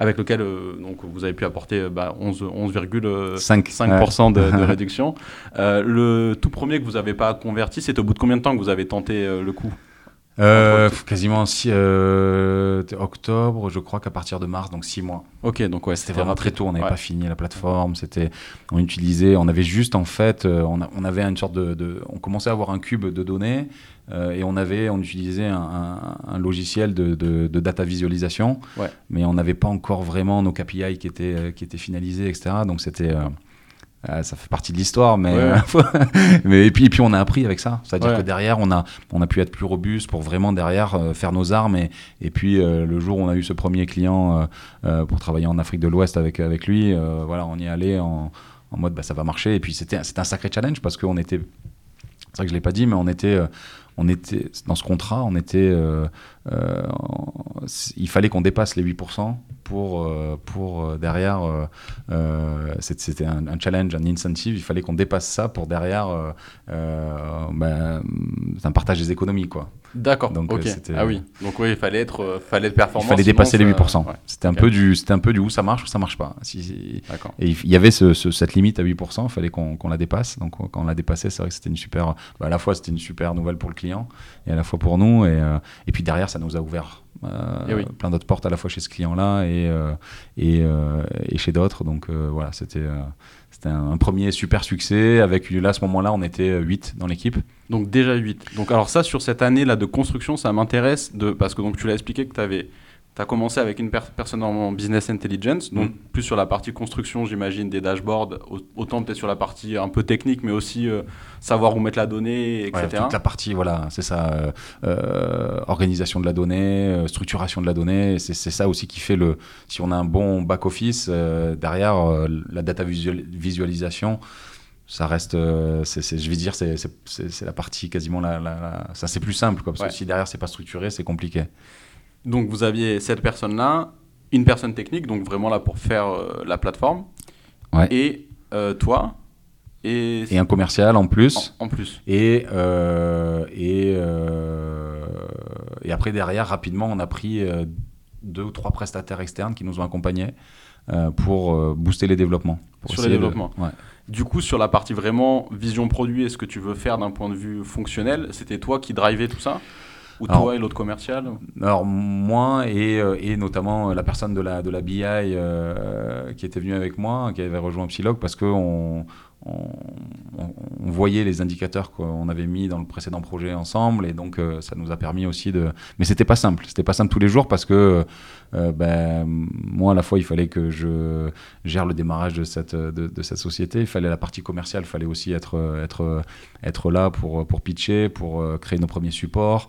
avec lequel donc vous avez pu apporter bah, 11,5% de, de réduction. le tout premier que vous n'avez pas converti, c'est au bout de combien de temps que vous avez tenté le coup? Euh, quasiment si, euh, octobre, je crois qu'à partir de mars, donc six mois. Ok, donc ouais, c'était vraiment très tôt. On n'avait pas fini la plateforme. C'était, on utilisait, on avait juste en fait, euh, on, on, avait une sorte de, on commençait à avoir un cube de données euh, et on avait, on utilisait un, un, logiciel de, de, de, data visualisation, ouais. mais on n'avait pas encore vraiment nos KPI qui étaient, qui étaient finalisés, etc. Donc c'était euh, ça fait partie de l'histoire, mais, euh, mais et puis, et puis on a appris avec ça. C'est-à-dire que derrière, on a, on a pu être plus robuste pour vraiment derrière euh, faire nos armes. Et, et puis le jour où on a eu ce premier client pour travailler en Afrique de l'Ouest avec, avec lui, voilà, on y allait en, en mode bah, ça va marcher. Et puis c'était un sacré challenge parce qu'on était, c'est vrai que je l'ai pas dit, mais on était, on était dans ce contrat, on était, il fallait qu'on dépasse les 8% pour, euh, pour euh, derrière, euh, c'était un, challenge, un incentive, il fallait qu'on dépasse ça pour derrière ben, un partage des économies. quoi. D'accord. Donc Ah oui. Donc oui, il fallait être, fallait être performant. Il fallait dépasser les 8%. C'était un peu du, c'était un peu du où ça marche ou ça marche pas. Si, Et il y avait ce, cette limite à 8%. Il fallait qu'on la dépasse. Donc quand on l'a dépassé, c'est vrai que c'était une super. Bah, à la fois c'était une super nouvelle pour le client et à la fois pour nous. Et, et puis derrière, ça nous a ouvert euh, plein d'autres portes à la fois chez ce client-là et, euh, et, euh, et, chez d'autres. Donc voilà, c'était c'était un, premier super succès. Avec là, à ce moment-là, on était 8 dans l'équipe. Donc déjà 8. Donc alors ça, sur cette année-là de construction, ça m'intéresse de parce que donc tu l'as expliqué que tu avais tu as commencé avec une personne en business intelligence, donc mm. plus sur la partie construction, j'imagine, des dashboards, autant peut-être sur la partie un peu technique, mais aussi euh, savoir où mettre la donnée, etc. Ouais, toute la partie, voilà, c'est ça, euh, euh, organisation de la donnée, structuration de la donnée, c'est ça aussi qui fait le. Si on a un bon back-office, derrière, la data visualisation ça reste, je vais dire, c'est la partie quasiment la, la, ça c'est plus simple, quoi, parce que si derrière c'est pas structuré, c'est compliqué. Donc vous aviez cette personne-là, une personne technique, donc vraiment là pour faire euh, la plateforme, et euh, toi. Et, et, un commercial en plus. En, plus. Et, euh, et, et après, derrière, rapidement, on a pris deux ou trois prestataires externes qui nous ont accompagnés pour booster les développements. sur les développements. Du coup, sur la partie vraiment vision produit et ce que tu veux faire d'un point de vue fonctionnel, c'était toi qui drivais tout ça? Ou toi et l'autre commercial Alors moi et, euh, et, notamment la personne de la, de la BI euh, qui était venue avec moi, qui avait rejoint Psylog parce qu'on on, voyait les indicateurs qu'on avait mis dans le précédent projet ensemble et donc euh, ça nous a permis aussi de mais c'était pas simple. C'était pas simple tous les jours parce que euh, ben, moi à la fois il fallait que je gère le démarrage de cette de, cette société. Il fallait la partie commerciale il fallait aussi être être être là pour pour pitcher pour euh, créer nos premiers supports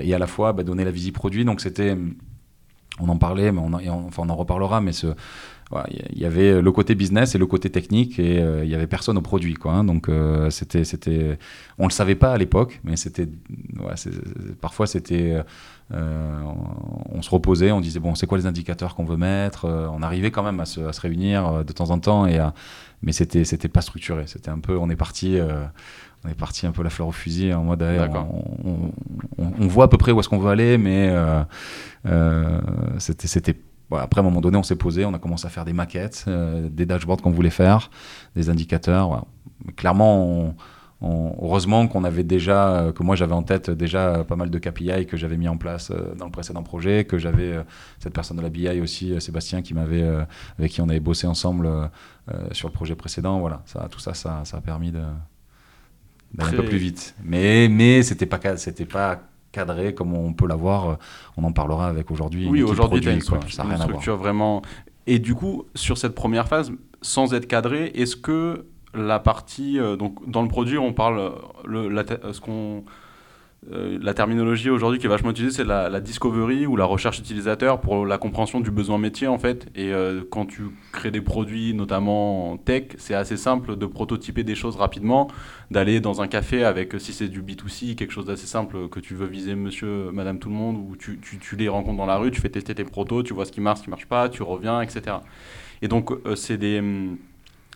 et à la fois ben, donner la visite produit. Donc c'était on en parlait mais on, enfin, on en reparlera mais ce il y avait le côté business et le côté technique et euh, il y avait personne au produit quoi hein. donc euh, c'était c'était on le savait pas à l'époque mais c'était ouais, parfois c'était euh, on, se reposait on disait bon c'est quoi les indicateurs qu'on veut mettre on arrivait quand même à se, à se, réunir de temps en temps et mais c'était c'était pas structuré. C'était un peu on est parti on est parti un peu la fleur au fusil en mode on, on, on, voit à peu près où est-ce qu'on veut aller mais c'était c'était après, à un moment donné, on s'est posé, on a commencé à faire des maquettes, des dashboards qu'on voulait faire, des indicateurs. clairement, heureusement qu'on avait déjà, que moi j'avais en tête déjà pas mal de KPI que j'avais mis en place dans le précédent projet, que j'avais cette personne de la BI aussi, Sébastien, qui m'avait, avec qui on avait bossé ensemble sur le projet précédent. Voilà, ça, tout ça, ça, ça a permis de d'aller un peu plus vite. Mais, mais c'était pas, c'était pas cadré comme on peut l'avoir. On en parlera avec aujourd'hui. Oui, aujourd'hui, une, structure, une structure vraiment. Et du coup, sur cette première phase, sans être cadré, est-ce que la partie. Euh, donc, dans le produit, on parle. Le, la, ce qu'on euh, la terminologie aujourd'hui qui est vachement utilisée, c'est la, discovery ou la recherche utilisateur pour la compréhension du besoin métier en fait. Et euh, quand tu crées des produits, notamment en tech, c'est assez simple de prototyper des choses rapidement, d'aller dans un café avec, si c'est du B2C, quelque chose d'assez simple que tu veux viser monsieur, madame, tout le monde, ou tu, les rencontres dans la rue, tu fais tester tes protos, tu vois ce qui marche, ce qui marche pas, tu reviens, etc. Et donc, euh, c'est des hum,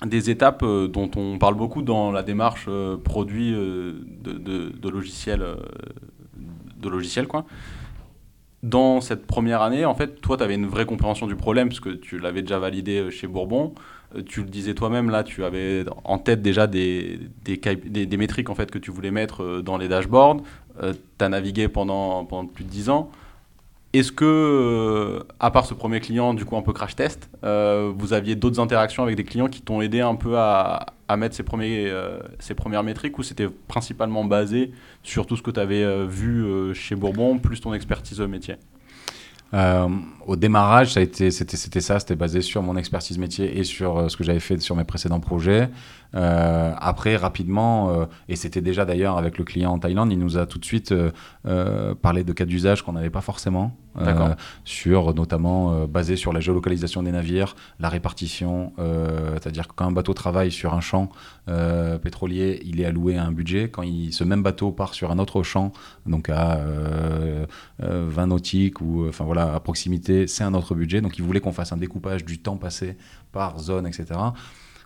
des étapes euh, dont on parle beaucoup dans la démarche euh, produit euh, de, de, de, logiciels, quoi. Dans cette première année, en fait, toi, tu avais une vraie compréhension du problème, puisque tu l'avais déjà validé chez Bourbon. Tu le disais toi-même, là, tu avais en tête déjà des, métriques en fait, que tu voulais mettre dans les dashboards. tu as navigué pendant, pendant plus de 10 ans. Est-ce que, euh, à part ce premier client, du coup un peu crash test, euh, vous aviez d'autres interactions avec des clients qui t'ont aidé un peu à, mettre ces, premiers, euh, ces premières métriques ou c'était principalement basé sur tout ce que tu avais vu chez Bourbon, plus ton expertise métier? Au démarrage, c'était, ça, c'était basé sur mon expertise métier et sur ce que j'avais fait sur mes précédents projets. Après, rapidement, et c'était déjà d'ailleurs avec le client en Thaïlande, il nous a tout de suite parlé de cas d'usage qu'on n'avait pas forcément, sur notamment basé sur la géolocalisation des navires, la répartition, c'est-à-dire que quand un bateau travaille sur un champ pétrolier, il est alloué à un budget. Quand ce même bateau part sur un autre champ, donc à 20 nautiques ou enfin voilà à proximité, c'est un autre budget. Donc il voulait qu'on fasse un découpage du temps passé par zone, etc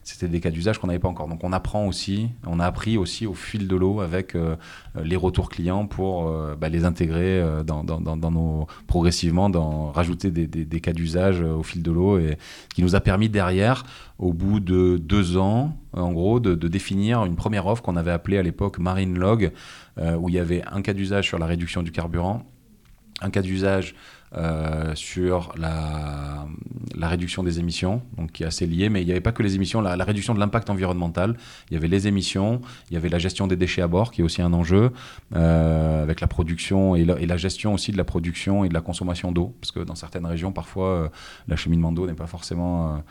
c'était des cas d'usage qu'on n'avait pas encore. Donc on apprend aussi, on a appris aussi au fil de l'eau avec euh, les retours clients pour euh, bah, les intégrer euh, dans, progressivement, dans rajouter des, cas d'usage au fil de l'eau et qui nous a permis derrière, au bout de deux ans, en gros, de définir une première offre qu'on avait appelée à l'époque Marine Log, où il y avait un cas d'usage sur la réduction du carburant, un cas d'usage euh, sur la, la, réduction des émissions, donc qui est assez lié, mais il n'y avait pas que les émissions, la, réduction de l'impact environnemental, il y avait les émissions, il y avait la gestion des déchets à bord, qui est aussi un enjeu, euh, avec la production et la, et la, gestion aussi de la production et de la consommation d'eau, parce que dans certaines régions, parfois, euh, l'acheminement d'eau n'est pas forcément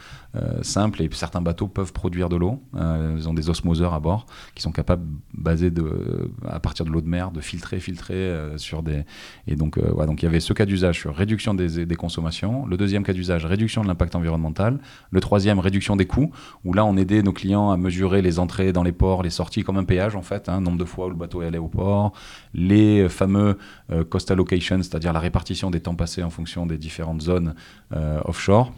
simple, et certains bateaux peuvent produire de l'eau, ils ont des osmoseurs à bord, qui sont capables, basés de, à partir de l'eau de mer, de filtrer, filtrer sur des... Et donc, voilà, donc il y avait ce cas d'usage réduction des, consommations. Le deuxième cas d'usage, réduction de l'impact environnemental. Le troisième, réduction des coûts, où là, on aidait nos clients à mesurer les entrées dans les ports, les sorties comme un péage, en fait, hein, nombre de fois où le bateau est allé au port, les fameux euh, cost allocation, c'est-à-dire la répartition des temps passés en fonction des différentes zones euh, offshore.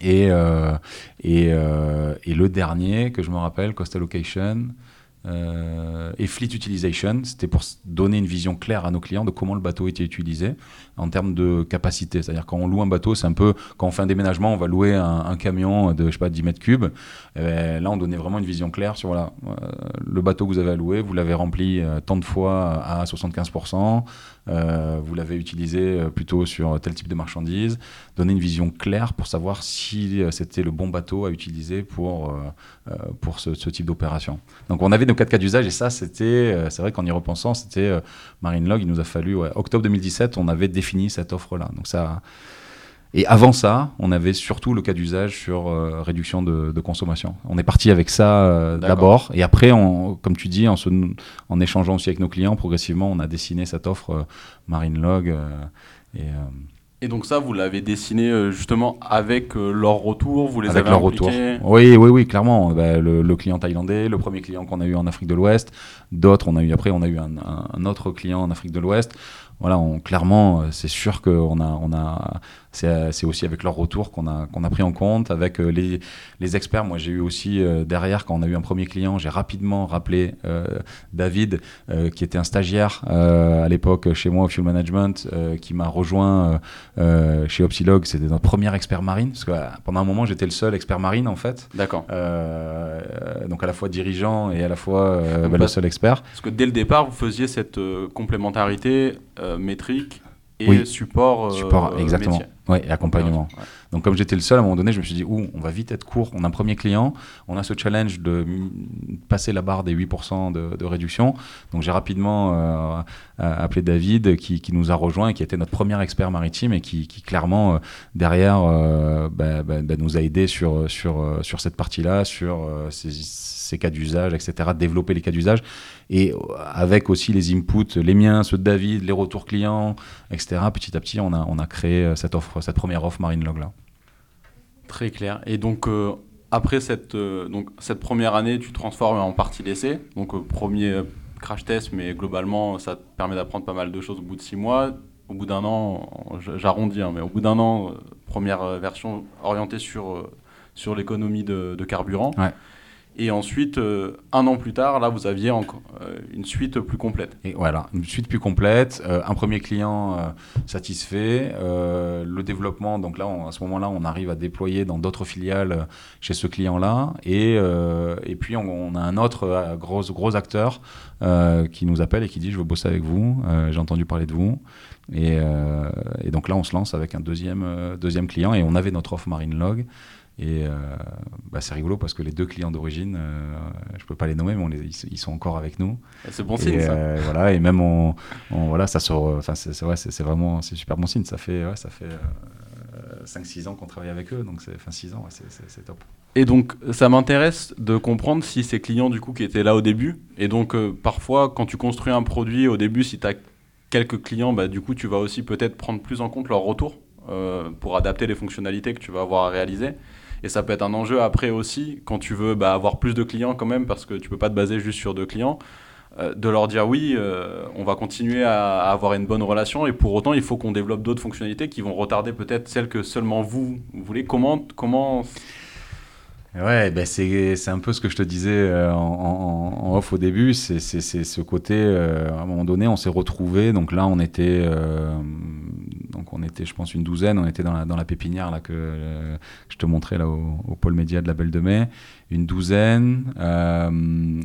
Et, euh, et, et, le dernier que je me rappelle, cost allocation, euh, et fleet utilization, c'était pour donner une vision claire à nos clients de comment le bateau était utilisé en termes de capacité. C'est-à-dire quand on loue un bateau, c'est un peu quand on fait un déménagement, on va louer un, camion de je sais pas 10 mètres cubes. là, on donnait vraiment une vision claire sur voilà, euh, le bateau que vous avez à vous l'avez rempli euh, tant de fois à 75%. Euh, vous l'avez utilisé euh, plutôt sur tel type de marchandises, donner une vision claire pour savoir si euh, c'était le bon bateau à utiliser pour, pour ce, type d'opération. Donc on avait nos quatre cas d'usage et ça c'était, c'est vrai qu'en y repensant, c'était Marine Log, il nous a fallu, octobre 2017, on avait défini cette offre-là. Donc ça... Et avant ça, on avait surtout le cas d'usage sur réduction de, consommation. On est parti avec ça d'abord, et après, on, comme tu dis, en, en, échangeant aussi avec nos clients, progressivement, on a dessiné cette offre Marine Log. Euh, et, euh, et donc ça, vous l'avez dessiné euh, justement avec leur retour, vous les avec avez leur retour. Oui, oui, oui, clairement. Bah, le, client thaïlandais, le premier client qu'on a eu en Afrique de l'Ouest, d'autres, on a eu après, on a eu un, un, autre client en Afrique de l'Ouest. Voilà, on, clairement, c'est sûr qu'on a, on a, euh, c'est aussi avec leur retour qu'on a, qu'on a pris en compte, avec euh, les, les experts. Moi, j'ai eu aussi euh, derrière, quand on a eu un premier client, j'ai rapidement rappelé David, qui était un stagiaire à l'époque chez moi au Fuel Management, qui m'a rejoint chez Opsilog, c'était notre premier expert marine, parce que pendant un moment, j'étais le seul expert marine, en fait. D'accord. donc à la fois dirigeant et à la fois bah, le seul expert. Parce que dès le départ, vous faisiez cette complémentarité métrique et support, support exactement. Oui, et accompagnement. Donc comme j'étais le seul, à un moment donné, je me suis dit, on va vite être court. On a un premier client, on a ce challenge de passer la barre des 8% de, réduction. Donc j'ai rapidement euh, appelé David, qui, nous a rejoint et qui était notre premier expert maritime et qui, clairement, euh, derrière, euh, bah, bah, bah, nous a aidé sur, sur, sur cette partie-là, sur ces, ces, cas d'usage, etc., développer les cas d'usage. Et avec aussi les inputs, les miens, ceux de David, les retours clients, etc., petit à petit, on a, on a créé cette offre cette première offre Marine Log là. Très clair. Et donc euh, après cette, euh, donc, cette première année, tu transformes en partie d'essai. Donc euh, premier crash test, mais globalement, ça te permet d'apprendre pas mal de choses au bout de six mois. Au bout d'un an, j'arrondis, hein, mais au bout d'un an, première version orientée sur, sur l'économie de, de, carburant. Ouais. Et ensuite, euh, un an plus tard, là, vous aviez encore euh, une suite plus complète. Et voilà, une suite plus complète, euh, un premier client satisfait, le développement. Donc là, à ce moment-là, on arrive à déployer dans d'autres filiales chez ce client-là. Et, et puis, on, a un autre gros, gros acteur qui nous appelle et qui dit Je veux bosser avec vous, j'ai entendu parler de vous. Et, et, donc là, on se lance avec un deuxième, deuxième client et on avait notre offre Marine Log. Et euh, bah, c'est rigolo parce que les deux clients d'origine, euh, je ne peux pas les nommer, mais ils, sont encore avec nous. C'est bon signe, ça. Euh, voilà, et même on, voilà, ça c'est c'est vraiment, c'est super bon signe. Ça fait, ça fait 5-6 ans qu'on travaille avec eux, donc c'est, enfin 6 ans, c'est top. Et donc, ça m'intéresse de comprendre si ces clients du coup qui étaient là au début, et donc parfois quand tu construis un produit au début, si tu as quelques clients, bah, du coup tu vas aussi peut-être prendre plus en compte leur retour pour adapter les fonctionnalités que tu vas avoir à réaliser. Et ça peut être un enjeu après aussi, quand tu veux bah, avoir plus de clients quand même, parce que tu peux pas te baser juste sur deux clients, euh, de leur dire oui, euh, on va continuer à, avoir une bonne relation, et pour autant, il faut qu'on développe d'autres fonctionnalités qui vont retarder peut-être celles que seulement vous, voulez. Comment, comment Ouais, ben c'est un peu ce que je te disais euh, en, off au début. C'est ce côté, à un moment donné, on s'est retrouvés. Donc là, on était donc on était, je pense, une douzaine. On était dans la, pépinière là, que euh, je te montrais là, au, pôle média de la Belle de Mai. Une douzaine. Euh,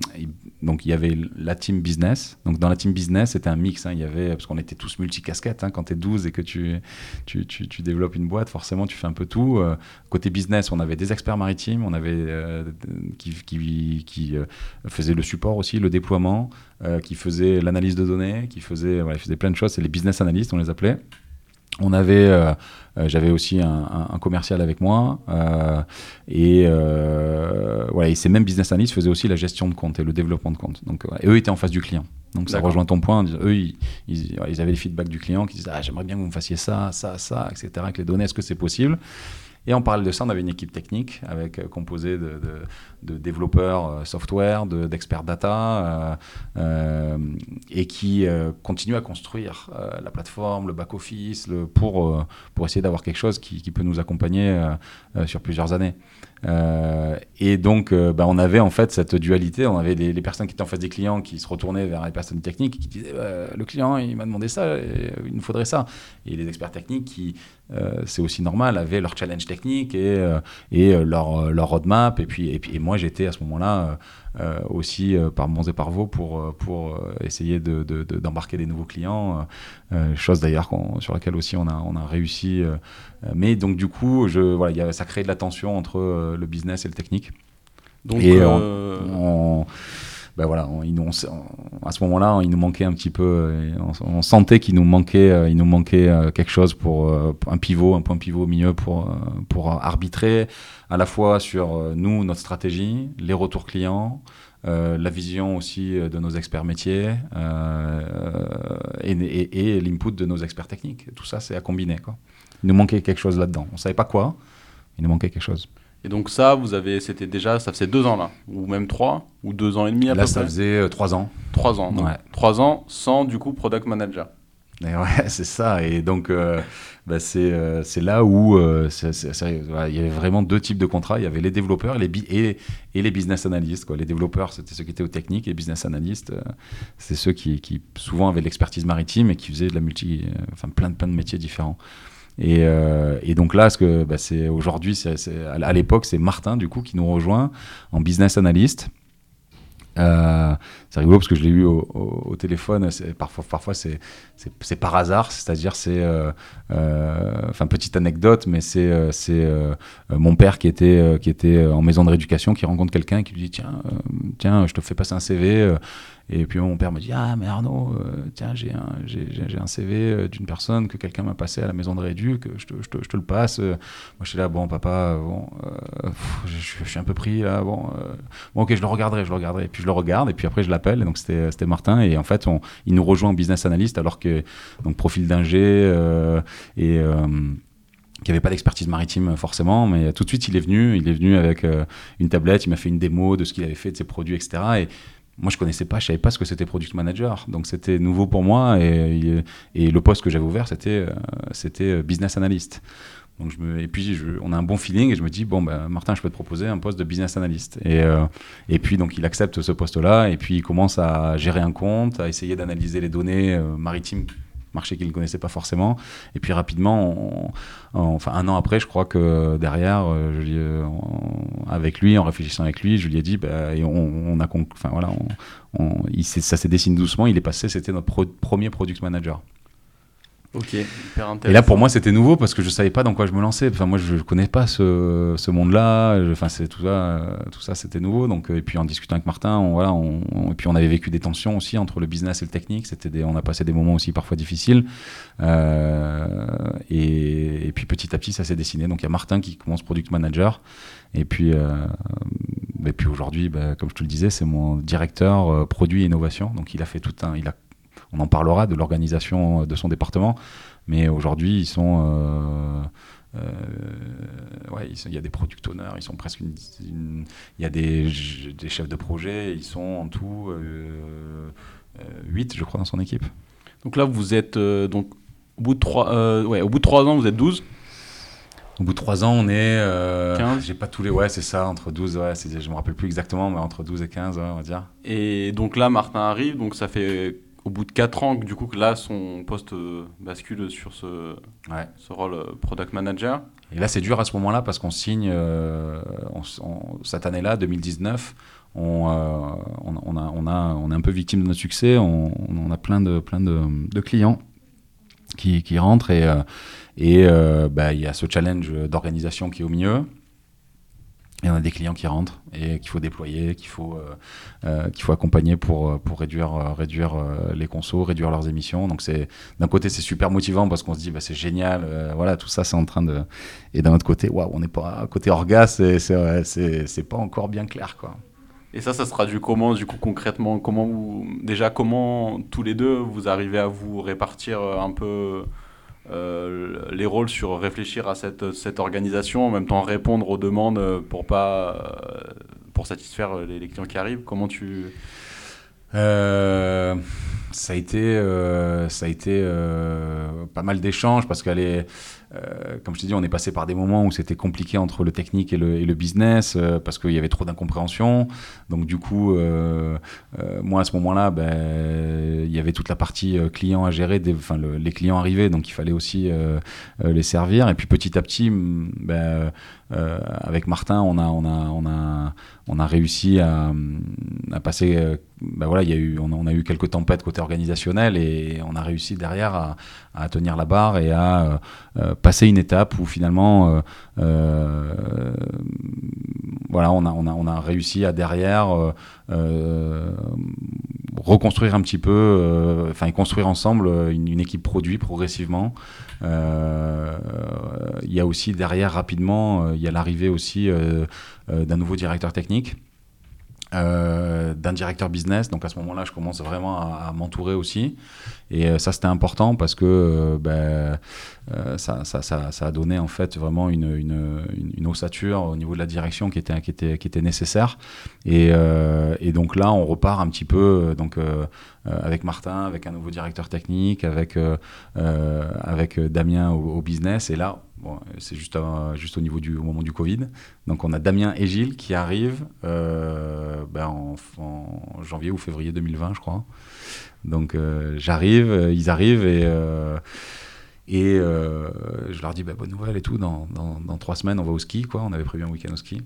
donc il y avait la team business. Donc dans la team business, c'était un mix. Hein. il y avait, parce qu'on était tous multicasquettes. Hein, quand tu es 12 et que tu, tu, tu, développes une boîte, forcément, tu fais un peu tout. Euh, côté business, on avait des experts maritimes. On avait qui, qui, qui faisaient le support aussi, le déploiement, qui faisaient l'analyse de données, qui faisaient, voilà, faisaient plein de choses. C'est les business analysts, on les appelait. On avait, euh, euh, j'avais aussi un, commercial avec moi, euh, et voilà, et ces mêmes business analysts faisaient aussi la gestion de compte et le développement de compte. Donc, et eux étaient en face du client. Donc ça rejoint ton point. Eux, ils, ils, avaient les feedbacks du client qui disaient ah, j'aimerais bien que vous me fassiez ça, ça, ça, etc. Avec les données, est-ce que c'est possible? Et en parallèle de ça, on avait une équipe technique avec, composée de, développeurs software, d'experts data, et qui continue à construire la plateforme, le back-office, pour, pour essayer d'avoir quelque chose qui, peut nous accompagner sur plusieurs années. Euh, et donc, euh, bah, on avait en fait cette dualité. On avait les, personnes qui étaient en face des clients qui se retournaient vers les personnes techniques qui disaient bah, le client, il m'a demandé ça, il nous faudrait ça. Et les experts techniques qui, euh, c'est aussi normal, avaient leur challenge technique et, et leur, leur roadmap. Et puis, et puis et moi, j'étais à ce moment-là euh, aussi euh, par bons et par vaux pour, euh, pour essayer d'embarquer de, des nouveaux clients, chose d'ailleurs sur laquelle aussi on a, on a réussi. mais donc du coup, je, voilà, y a, ça crée de la tension entre le business et le technique. Donc, et on, ben voilà, à ce moment-là, il nous manquait un petit peu, on, sentait qu'il nous manquait, il nous manquait quelque chose pour un pivot, un point pivot au milieu pour, pour arbitrer à la fois sur euh, nous, notre stratégie, les retours clients, euh, la vision aussi euh, de nos experts métiers et, l'input de nos experts techniques. Tout ça, c'est à combiner. Quoi. Il nous manquait quelque chose là-dedans. On ne savait pas quoi, il nous manquait quelque chose. Et donc ça, vous avez, c'était déjà, ça faisait deux ans là, ou même trois, ou deux ans et demi à là, ça faisait trois ans. Trois ans, trois ans sans du coup product manager. ouais, c'est ça. Et donc, euh, bah, euh, c'est là où euh, il y avait vraiment deux types de contrats. Il y avait les développeurs et les, et, et les business analysts. Quoi. Les développeurs, c'était ceux qui étaient aux techniques, et les business analysts, c'est ceux qui, qui, souvent avaient l'expertise maritime et qui faisaient de la multi, enfin, plein, de, plein de métiers différents. Et, et donc là, bah, c'est aujourd'hui, à l'époque, c'est Martin du coup qui nous rejoint en business analyst. Euh, c'est rigolo parce que je l'ai eu au, téléphone. Parfois, parfois c'est, par hasard, c'est-à-dire c'est, euh, euh, enfin petite anecdote, mais c'est, c'est mon père qui était, qui était en maison de rééducation qui rencontre quelqu'un et qui lui dit tiens, tiens, je te fais passer un CV. Et puis mon père me dit Ah, mais Arnaud, euh, tiens, j'ai un, j'ai, un CV euh, d'une personne que quelqu'un m'a passé à la maison de rédu, que je te, je, te, je te, le passe. Moi, je suis là, bon, papa, bon, euh, je, suis un peu pris bon, bon, ok, je le regarderai, je le regarderai. Et puis je le regarde, et puis après je l'appelle, donc c'était, c'était Martin, et en fait, on, il nous rejoint en business analyst, alors que, donc, profil d'ingé, et qui n'avait pas d'expertise maritime forcément, mais tout de suite il est venu, il est venu avec une tablette, il m'a fait une démo de ce qu'il avait fait, de ses produits, etc. Et moi je connaissais pas, je savais pas ce que c'était product manager, donc c'était nouveau pour moi et, et le poste que j'avais ouvert c'était euh, c'était euh, business analyst. Donc je me, et puis on a un bon feeling et je me dis bon ben Martin je peux te proposer un poste de business analyst et euh, et puis donc il accepte ce poste là et puis il commence à gérer un compte, à essayer d'analyser les données maritimes marché qu'il ne connaissait pas forcément. Et puis rapidement, enfin un an après, je crois que derrière, euh, avec lui, en réfléchissant avec lui, je lui ai dit, bah, on, a, enfin voilà, il, ça s'est dessiné doucement. Il est passé, c'était notre premier product manager. Ok, hyper intéressant. Et là, pour moi, c'était nouveau parce que je savais pas dans quoi je me lançais. Enfin, moi, je connais pas ce, ce monde-là. Enfin, c'est tout ça, tout ça, c'était nouveau. Donc, et puis en discutant avec Martin, on, voilà, on, et puis on avait vécu des tensions aussi entre le business et le technique. C'était, on a passé des moments aussi parfois difficiles. Euh, et, et, puis petit à petit, ça s'est dessiné. Donc, il y a Martin qui commence product manager. Et puis, euh, et puis aujourd'hui, bah, comme je te le disais, c'est mon directeur euh, produit et innovation. Donc, il a fait tout un, il a on en parlera de l'organisation de son département, mais aujourd'hui, ils sont. Euh, euh, ouais, il y a des product owners, ils sont presque une, il y a des, des, chefs de projet, ils sont en tout euh, 8, je crois, dans son équipe. Donc là, vous êtes donc au bout de 3 ouais, au bout de 3 ans, vous êtes 12 au bout de 3 ans, on est. 15 J'ai pas tous les. Ouais, c'est ça, entre 12, ouais, je me rappelle plus exactement, mais entre 12 et 15, on va dire. Et donc là, Martin arrive, donc ça fait au bout de 4 ans, du coup, que là, son poste euh, bascule sur ce, ce rôle euh, product manager. Et là, c'est dur à ce moment-là parce qu'on signe, euh, cette année-là, 2019, on, on, a, on, a, on est un peu victime de notre succès. On, on a plein de, plein de, de clients qui, qui, rentrent et et bah, il y a ce challenge d'organisation qui est au milieu. Et on a des clients qui rentrent et qu'il faut déployer, qu'il faut, euh, euh, qu'il faut accompagner pour, euh, pour réduire, réduire les consos, réduire leurs émissions. Donc c'est d'un côté c'est super motivant parce qu'on se dit bah, c'est génial, voilà tout ça c'est en train de et d'un autre côté waouh on n'est pas côté orga c'est c'est pas encore bien clair quoi. Et ça, ça se traduit comment, du coup, concrètement? Comment déjà, comment tous les deux vous arrivez à vous répartir un peu les rôles sur réfléchir à cette, cette, organisation, en même temps répondre aux demandes pour pas euh, pour satisfaire les, clients qui arrivent. Comment tu euh, ça a été, ça a été pas mal d'échanges parce qu'elle est euh, comme je te dis, on est passé par des moments où c'était compliqué entre le technique et le, business euh, parce qu'il y avait trop d'incompréhension. Donc du coup, euh, moi à ce moment-là, ben, il y avait toute la partie client à gérer, enfin, les clients arrivaient, donc il fallait aussi les servir. Et puis petit à petit, ben, avec Martin, on a, on a, on a, on a réussi à, à passer. Ben voilà, il y a eu, on a, eu quelques tempêtes côté organisationnel et on a réussi derrière à, tenir la barre et à passer une étape où finalement, euh, euh, voilà, on a, on, a, on a réussi à derrière euh, reconstruire un petit peu, enfin, construire ensemble une, équipe produit progressivement. Il y a aussi derrière rapidement, il y a l'arrivée aussi d'un nouveau directeur technique. Euh, d'un directeur business. Donc à ce moment-là, je commence vraiment à, m'entourer aussi. Et euh, ça, c'était important parce que euh, ben, ça, ça, ça, a donné en fait vraiment une, une, une, ossature au niveau de la direction qui était, qui était, nécessaire. Et, donc là, on repart un petit peu donc, avec Martin, avec un nouveau directeur technique, avec, avec Damien au, business. Et là, Bon, c'est juste, juste au niveau du au moment du Covid. Donc on a Damien et Gilles qui arrivent euh, ben en, janvier ou février 2020, je crois. Donc euh, j'arrive, euh, ils arrivent et Et je leur dis bah, bonne nouvelle et tout, dans, dans, trois semaines on va au ski, quoi. On avait prévu un week-end au ski.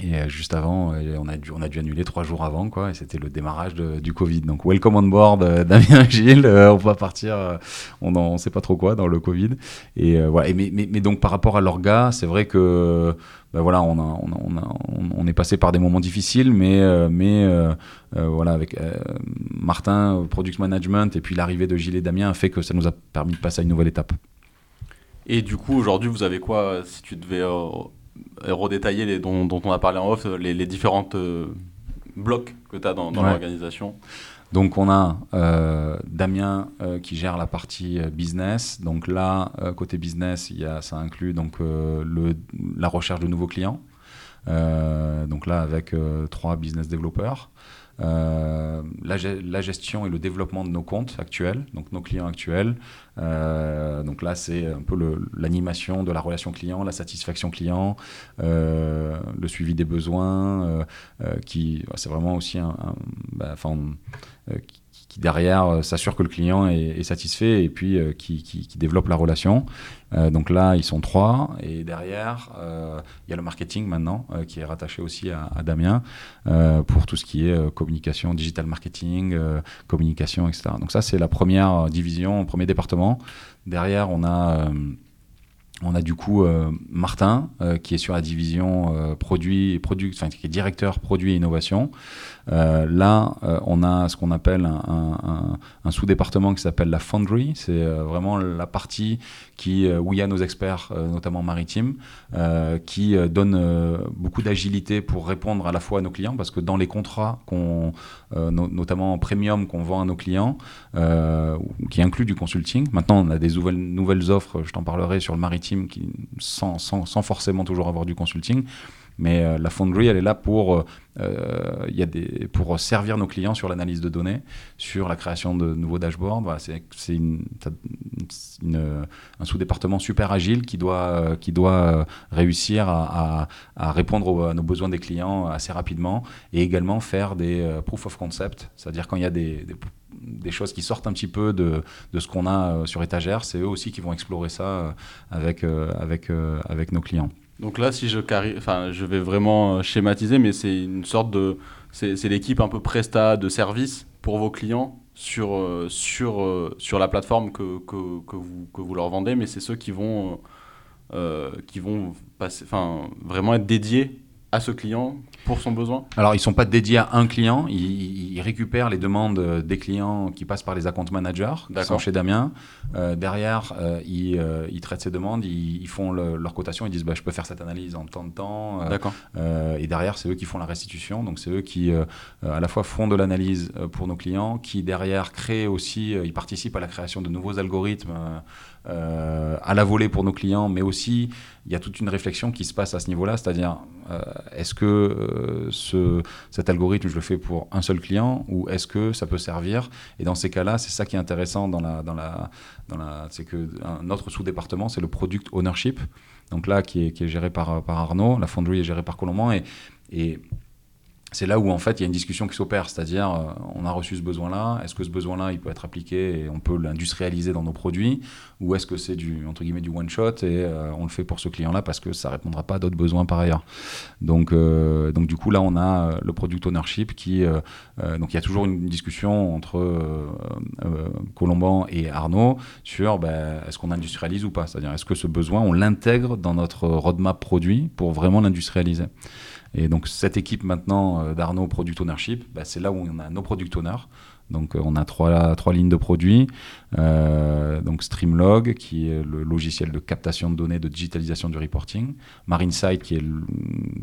Et euh, juste avant, euh, on a, dû, on a dû annuler trois jours avant, quoi, et c'était le démarrage du Covid. Donc, welcome on board, euh, Damien Gilles, on va partir, on ne sait pas trop quoi dans le Covid. Et voilà. Mais, mais, mais, donc, par rapport à l'orga, c'est vrai que ben voilà, on, a, on, a, on, est passé par des moments difficiles, mais, mais voilà, avec Martin, Product Management, et puis l'arrivée de Gilles et Damien a fait que ça nous a permis de passer à une nouvelle étape. Et du coup, aujourd'hui, vous avez quoi, si tu devais redétailler les, dont, dont, on a parlé en off, les, les différentes euh, blocs que tu as dans, dans l'organisation? Donc on a euh, Damien euh, qui gère la partie business. Donc là, côté business, il y a, ça inclut donc, le, la recherche de nouveaux clients. Donc là, avec trois business développeurs. Euh, la, gestion et le développement de nos comptes actuels, donc nos clients actuels. Euh, donc là, c'est un peu l'animation de la relation client, la satisfaction client, euh, le suivi des besoins, qui c'est vraiment aussi un, bah, derrière euh, s'assure que le client est, satisfait et puis euh, qui, qui, développe la relation. Euh, donc là, ils sont trois. Et derrière, il y a le marketing maintenant qui est rattaché aussi à, Damien pour tout ce qui est communication, digital marketing, communication, etc. Donc ça, c'est la première division, premier département. Derrière, on a... On a du coup Martin qui est sur la division produit, produit, enfin, qui est directeur produit et innovation. Euh, là, euh, on a ce qu'on appelle un, sous-département qui s'appelle la Foundry. C'est euh, vraiment la partie qui, où il y a nos experts, notamment maritimes, qui donne beaucoup d'agilité pour répondre à la fois à nos clients, parce que dans les contrats, notamment en premium qu'on vend à nos clients, qui inclut du consulting, maintenant on a des nouvelles, offres, je t'en parlerai sur le maritime, qui, sans forcément toujours avoir du consulting. Mais euh, la Foundry, elle est là pour, euh, euh, y a des, pour servir nos clients sur l'analyse de données, sur la création de nouveaux dashboards. C'est un sous-département super agile qui doit, qui doit réussir à, répondre à nos besoins des clients assez rapidement et également faire des proof of concept, c'est-à-dire quand il y a des, choses qui sortent un petit peu de, ce qu'on a sur étagère, c'est eux aussi qui vont explorer ça avec nos clients. Donc là, si je, enfin, je vais vraiment euh, schématiser, mais c'est une sorte de. C'est l'équipe un peu presta de service pour vos clients sur, euh, sur, euh, sur la plateforme que, que, que, vous, que vous leur vendez, mais c'est ceux qui vont, qui vont passer, enfin, vraiment être dédiés à ce client pour son besoin Alors, ils ne sont pas dédiés à un client. Ils, récupèrent les demandes des clients qui passent par les account managers, qui sont chez Damien. Euh, derrière, euh, euh, ils, traitent ces demandes, ils, font leur cotation, ils disent bah, je peux faire cette analyse en temps de temps. D'accord. et derrière, c'est eux qui font la restitution. Donc, c'est eux qui, à la fois, font de l'analyse pour nos clients, qui derrière créent aussi, ils participent à la création de nouveaux algorithmes à la volée pour nos clients, mais aussi il y a toute une réflexion qui se passe à ce niveau-là, c'est-à-dire est-ce que euh, ce, cet algorithme, je le fais pour un seul client ou est-ce que ça peut servir? Et dans ces cas-là, c'est ça qui est intéressant dans la, dans la, dans la, c'est que un autre sous-département, c'est le product ownership. Donc là, qui est, géré par, par Arnaud, la Foundry est gérée par Colomban et, et c'est là où en fait il y a une discussion qui s'opère, c'est-à-dire euh, on a reçu ce besoin-là, est-ce que ce besoin-là il peut être appliqué et on peut l'industrialiser dans nos produits, ou est-ce que c'est du entre guillemets du one shot et euh, on le fait pour ce client-là parce que ça répondra pas à d'autres besoins par ailleurs. Donc euh, donc du coup là on a le product ownership qui donc il y a toujours une discussion entre Colomban et Arnaud sur ben, est-ce qu'on industrialise ou pas, c'est-à-dire est-ce que ce besoin on l'intègre dans notre roadmap produit pour vraiment l'industrialiser? Et donc cette équipe maintenant euh, d'Arnaud Product Ownership, bah, c'est là où on a nos product owners. Donc euh, on a trois, trois lignes de produits. Euh, donc Streamlog, qui est le logiciel de captation de données, de digitalisation du reporting. MarineSight, qui est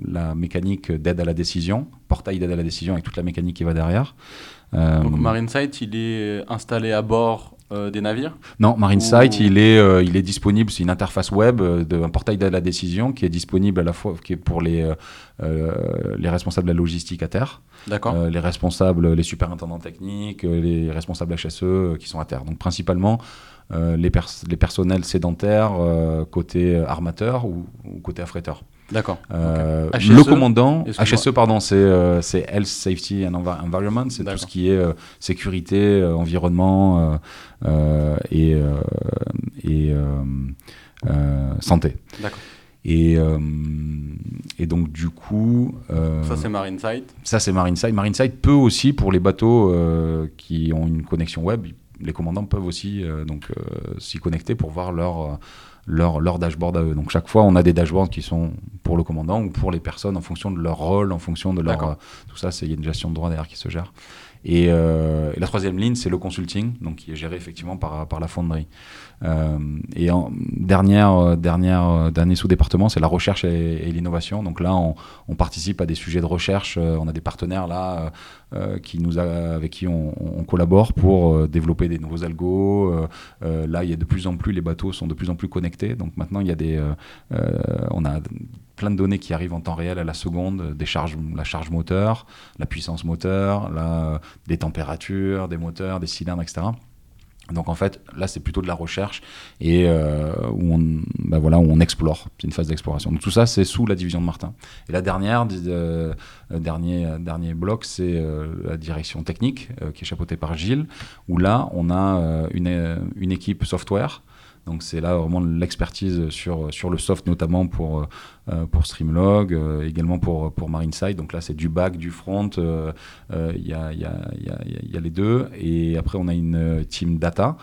la mécanique d'aide à la décision, portail d'aide à la décision avec toute la mécanique qui va derrière. donc MarineSight, il est installé à bord euh, des navires Non, MarineSight, il, est, euh, il est disponible, c'est une interface web euh, d'un portail de la décision qui est disponible à la fois qui est pour les, les responsables de la logistique à terre, les responsables, les superintendants techniques, les responsables HSE qui sont à terre. Donc principalement les, les personnels sédentaires côté armateur ou, ou côté affréteur. D'accord. Euh, le commandant, HSE, pardon, c'est euh, Health, Safety and Environment, c'est tout ce qui est euh, sécurité, environnement et, et santé. D'accord. Et, et, donc, du coup. ça, c'est MarineSight Ça, c'est MarineSight. MarineSight peut aussi, pour les bateaux qui ont une connexion web, les commandants peuvent aussi donc s'y connecter pour voir leur leur, leur dashboard à eux. Donc chaque fois, on a des dashboards qui sont pour le commandant ou pour les personnes en fonction de leur rôle, en fonction de leur... Euh, tout ça, il y a une gestion de droit derrière qui se gère. Euh, et, la troisième ligne, c'est le consulting, donc qui est géré effectivement par, par la fonderie. Euh, et dernière, euh, dernière, dernier sous-département, c'est la recherche et, l'innovation. Donc là, on, participe à des sujets de recherche. on a des partenaires là qui nous avec qui on, collabore pour développer des nouveaux algos. là, il y a de plus en plus, les bateaux sont de plus en plus connectés. Donc maintenant, il y a des, on a plein de données qui arrivent en temps réel à la seconde, des charges, la charge moteur, la puissance moteur, la, des températures, des moteurs, des cylindres, etc. Donc en fait, là, c'est plutôt de la recherche et euh, où, on, bah voilà, on explore. C'est une phase d'exploration. Donc tout ça, c'est sous la division de Martin. Et la dernière, euh, dernier, dernier bloc, c'est euh, la direction technique qui est chapeautée par Gilles, où là, on a une, une équipe software donc c'est là vraiment l'expertise sur, sur le soft, notamment pour, euh, pour Streamlog, euh, également pour, pour MarineSide. Donc là, c'est du back, du front, euh, il y, a, y, a, y, a, les deux. Et après, on a une team data.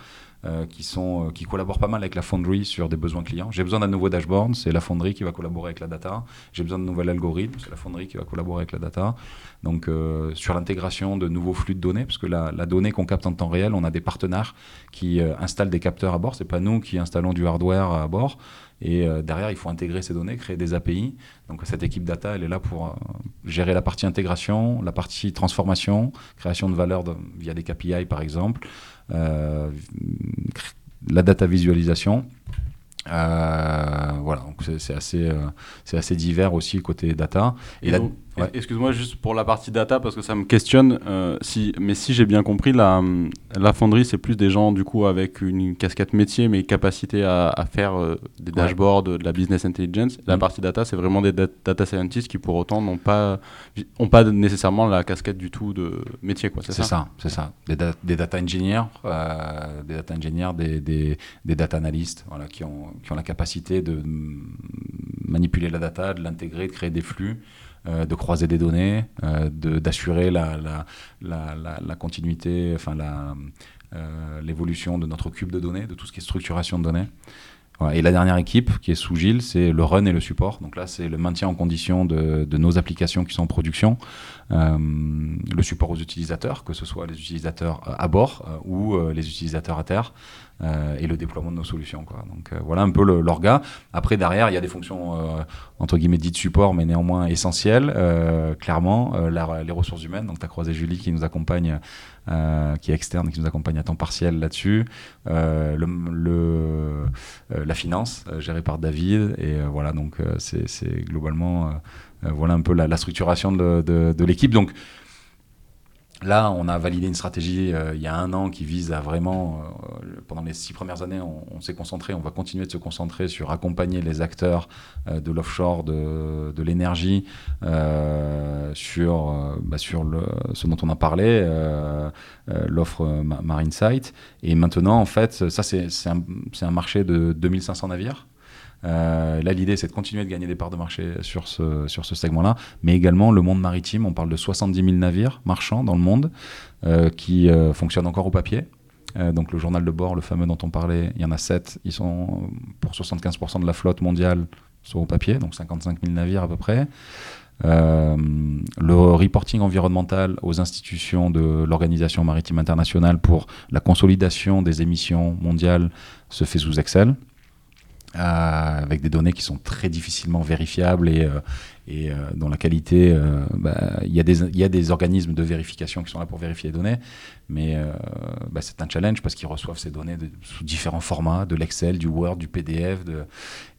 Qui, sont, qui collaborent pas mal avec la Foundry sur des besoins clients. J'ai besoin d'un nouveau dashboard, c'est la Foundry qui va collaborer avec la data. J'ai besoin de nouvel algorithme, c'est la Foundry qui va collaborer avec la data. Donc euh, sur l'intégration de nouveaux flux de données, parce que la, donnée qu'on capte en temps réel, on a des partenaires qui euh, installent des capteurs à bord. C'est pas nous qui installons du hardware à bord. Et euh, derrière, il faut intégrer ces données, créer des API. Donc cette équipe data, elle est là pour gérer la partie intégration, la partie transformation, création de valeur via des KPI par exemple, la data visualisation euh, voilà, donc c'est assez, euh, c'est assez divers aussi côté data. Et, Excuse-moi juste pour la partie data parce que ça me questionne. Euh, si, mais si j'ai bien compris, la, la fonderie c'est plus des gens du coup avec une casquette métier mais capacité à, à faire des dashboards, de la business intelligence. La mm. partie data c'est vraiment des data scientists qui pour autant n'ont pas, ont pas nécessairement la casquette du tout de métier quoi. C'est ça? c'est ça. Des, des, data engineers, des data engineers, des, des, des data analysts, voilà, qui ont qui ont la capacité de manipuler la data, de l'intégrer, de créer des flux, euh, de croiser des données, euh, d'assurer la, la, la, continuité, enfin euh, l'évolution de notre cube de données, de tout ce qui est structuration de données. Et la dernière équipe qui est sous Gilles, c'est le run et le support. Donc là, c'est le maintien en condition de, de, nos applications qui sont en production, le support aux utilisateurs, que ce soit les utilisateurs à bord ou les utilisateurs à terre, et le déploiement de nos solutions. Donc euh, voilà un peu l'orga. Après, derrière, il y a des fonctions euh, entre guillemets dites support, mais néanmoins essentielles, clairement. les ressources humaines, donc tu as croisé Julie qui nous accompagne, qui est externe, qui nous accompagne à temps partiel là-dessus. La finance, gérée par David. Et voilà, donc c'est globalement voilà un peu la, structuration de, de l'équipe. Donc Là, on a validé une stratégie euh, il y a un an qui vise à vraiment, euh, pendant les six premières années, on, s'est concentré, on va continuer de se concentrer sur accompagner les acteurs euh, de l'offshore, de, de l'énergie, sur, bah, sur ce dont on a parlé, l'offre Marine Site. Et maintenant, en fait, ça, c'est un, un marché de 2500 navires. Euh, là, l'idée, c'est de continuer de gagner des parts de marché sur ce, sur ce segment-là, mais également le monde maritime. On parle de 70 000 navires marchands dans le monde euh, qui euh, fonctionnent encore au papier. donc le journal de bord, le fameux dont on parlait, il y en a 7. Ils sont pour 75% de la flotte mondiale sont au papier, donc 55 000 navires à peu près. le reporting environnemental aux institutions de l'Organisation maritime internationale pour la consolidation des émissions mondiales se fait sous Excel. Euh, avec des données qui sont très difficilement vérifiables et, euh, et euh, dont la qualité, bah, il y, a des organismes de vérification qui sont là pour vérifier les données, mais bah, c'est un challenge parce qu'ils reçoivent ces données sous différents formats, de l'Excel, du Word, du PDF,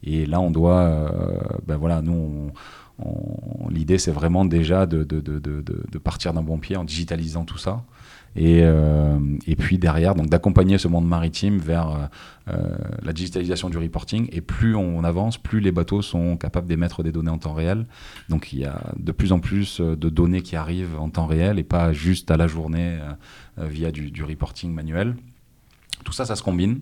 et là on doit, bah, voilà, nous l'idée c'est vraiment déjà de partir d'un bon pied en digitalisant tout ça. Et, euh, et puis derrière, donc d'accompagner ce monde maritime vers euh, euh, la digitalisation du reporting. Et plus on avance, plus les bateaux sont capables d'émettre des données en temps réel. Donc il y a de plus en plus de données qui arrivent en temps réel et pas juste à la journée via du, du reporting manuel. Tout ça, ça se combine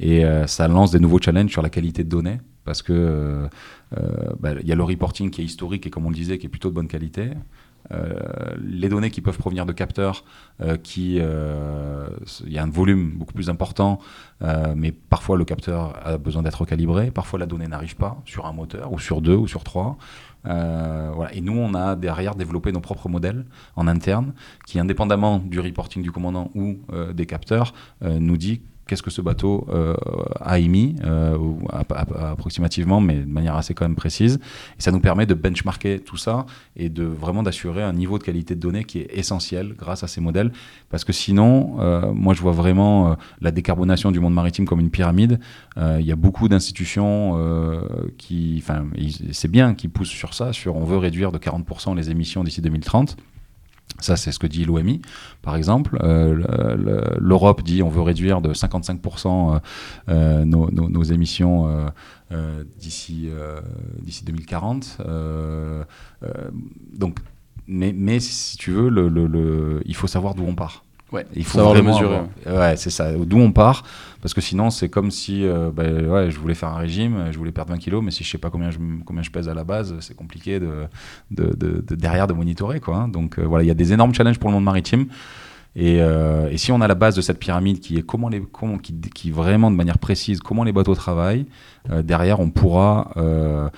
et ça lance des nouveaux challenges sur la qualité de données parce que bah, il y a le reporting qui est historique et comme on le disait qui est plutôt de bonne qualité. Euh, les données qui peuvent provenir de capteurs, euh, qui euh, il y a un volume beaucoup plus important, mais parfois le capteur a besoin d'être calibré, parfois la donnée n'arrive pas sur un moteur ou sur deux ou sur trois. voilà. Et nous, on a derrière développé nos propres modèles en interne qui, indépendamment du reporting du commandant ou des capteurs, nous dit qu'est-ce que ce bateau euh, a émis, euh, approximativement, mais de manière assez quand même précise. Et ça nous permet de benchmarker tout ça et de vraiment d'assurer un niveau de qualité de données qui est essentiel grâce à ces modèles. Parce que sinon, euh, moi je vois vraiment la décarbonation du monde maritime comme une pyramide. Il y a beaucoup d'institutions qui, enfin, c'est bien, qui poussent sur ça, sur on veut réduire de 40% les émissions d'ici 2030. Ça, c'est ce que dit l'OMI, par exemple. Euh, L'Europe dit on veut réduire de 55% euh, euh, nos, émissions d'ici 2040. donc, mais, si tu veux, le, il faut savoir d'où on part. Ouais, il faut savoir le mesurer. Ouais, c'est ça. D'où on part Parce que sinon, c'est comme si euh, bah, ouais, je voulais faire un régime, je voulais perdre 20 kilos, mais si je sais pas combien je, combien je pèse à la base, c'est compliqué de, de, de, derrière de monitorer. Quoi, hein. Donc euh, voilà, il y a des énormes challenges pour le monde maritime. Euh, et, si on a la base de cette pyramide qui est comment les, qui, vraiment de manière précise comment les bateaux travaillent, euh, derrière on pourra euh,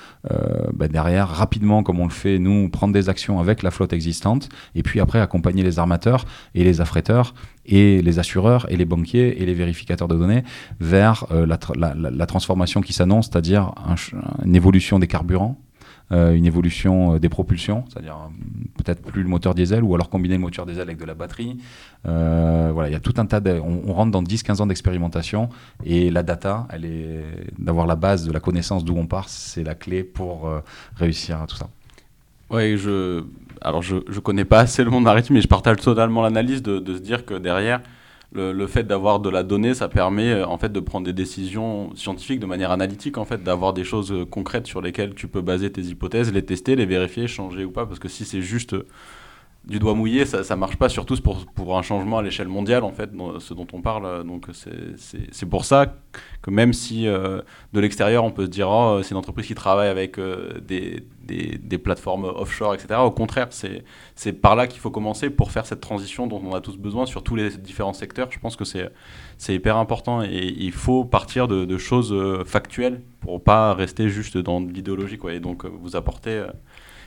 bah, derrière rapidement comme on le fait nous prendre des actions avec la flotte existante et puis après accompagner les armateurs et les affréteurs et les assureurs et les banquiers et les vérificateurs de données vers la, transformation qui s'annonce, c'est-à-dire une évolution des carburants une évolution euh, des propulsions, c'est-à-dire euh, peut-être plus le moteur diesel ou alors combiner le moteur diesel avec de la batterie. voilà, il y a tout un tas de, on, rentre dans 10-15 ans d'expérimentation et la data, elle est d'avoir la base de la connaissance d'où on part, c'est la clé pour réussir à tout ça. Oui, je, alors je, je connais pas assez le monde maritime, mais je partage totalement l'analyse de se dire que derrière, le, fait d'avoir de la donnée, ça permet euh, en fait de prendre des décisions scientifiques de manière analytique, en fait, d'avoir des choses euh, concrètes sur lesquelles tu peux baser tes hypothèses, les tester, les vérifier, changer ou pas. Parce que si c'est juste du doigt mouillé, ça, ça marche pas, surtout pour, pour un changement à l'échelle mondiale, en fait, ce dont on parle. Donc c'est pour ça que même si de l'extérieur, on peut se dire, oh, c'est une entreprise qui travaille avec des, des, des, plateformes offshore, etc. Au contraire, c'est par là qu'il faut commencer pour faire cette transition dont on a tous besoin sur tous les différents secteurs. Je pense que c'est hyper important et il faut partir de, de, choses factuelles pour pas rester juste dans l'idéologie. Et donc, vous apporter...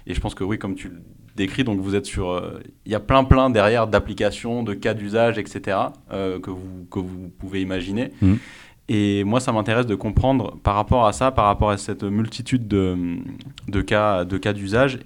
Et je pense que oui, comme tu le décrit, donc vous êtes sur... Euh, il y a plein plein derrière d'applications, de cas d'usage, etc. Euh, que, vous, que vous pouvez imaginer. Mmh. Et moi, ça m'intéresse de comprendre par rapport à ça, par rapport à cette multitude de, de cas de cas d'usage,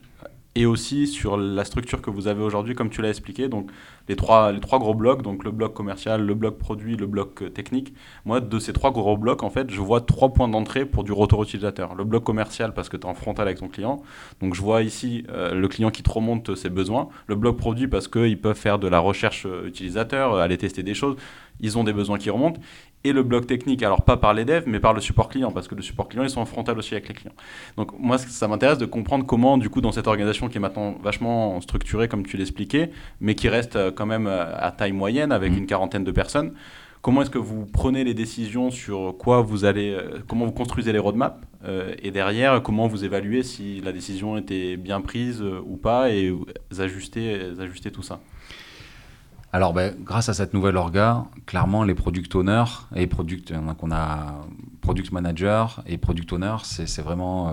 et aussi sur la structure que vous avez aujourd'hui, comme tu l'as expliqué. Donc, les trois, les trois gros blocs, donc le bloc commercial, le bloc produit, le bloc euh, technique. Moi, de ces trois gros blocs, en fait, je vois trois points d'entrée pour du retour utilisateur. Le bloc commercial, parce que tu es en frontal avec ton client. Donc, je vois ici euh, le client qui te remonte ses besoins. Le bloc produit, parce qu'ils peuvent faire de la recherche euh, utilisateur, aller tester des choses. Ils ont des besoins qui remontent et le bloc technique, alors pas par les devs, mais par le support client, parce que le support client, ils sont en frontal aussi avec les clients. Donc moi, ça m'intéresse de comprendre comment, du coup, dans cette organisation qui est maintenant vachement structurée, comme tu l'expliquais, mais qui reste quand même euh, à taille moyenne avec mmh. une quarantaine de personnes. Comment est-ce que vous prenez les décisions sur quoi vous allez, euh, comment vous construisez les roadmaps euh, et derrière comment vous évaluez si la décision était bien prise ou pas et ajuster, ajuster tout ça? Alors, ben, grâce à cette nouvelle orga, clairement, les product owners et product, on a product manager et product owner, c'est vraiment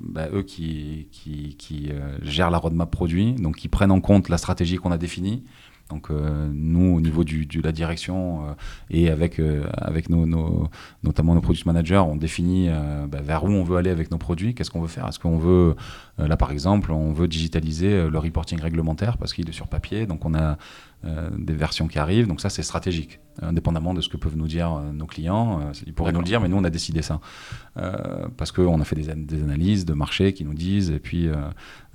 ben, eux qui, qui gèrent la roadmap produit, donc qui prennent en compte la stratégie qu'on a définie, donc euh, nous, au niveau de la direction euh, et avec, euh, avec nos, notamment nos product managers, on définit bah, vers où on veut aller avec nos produits, qu'est-ce qu'on veut faire? Est-ce qu'on veut, là par exemple, on veut digitaliser le reporting réglementaire parce qu'il est sur papier, donc on a des versions qui arrivent, donc ça c'est stratégique, indépendamment de ce que peuvent nous dire nos clients. ils pourraient nous le dire, mais nous on a décidé ça. parce qu'on a fait des, des, analyses de marché qui nous disent, et puis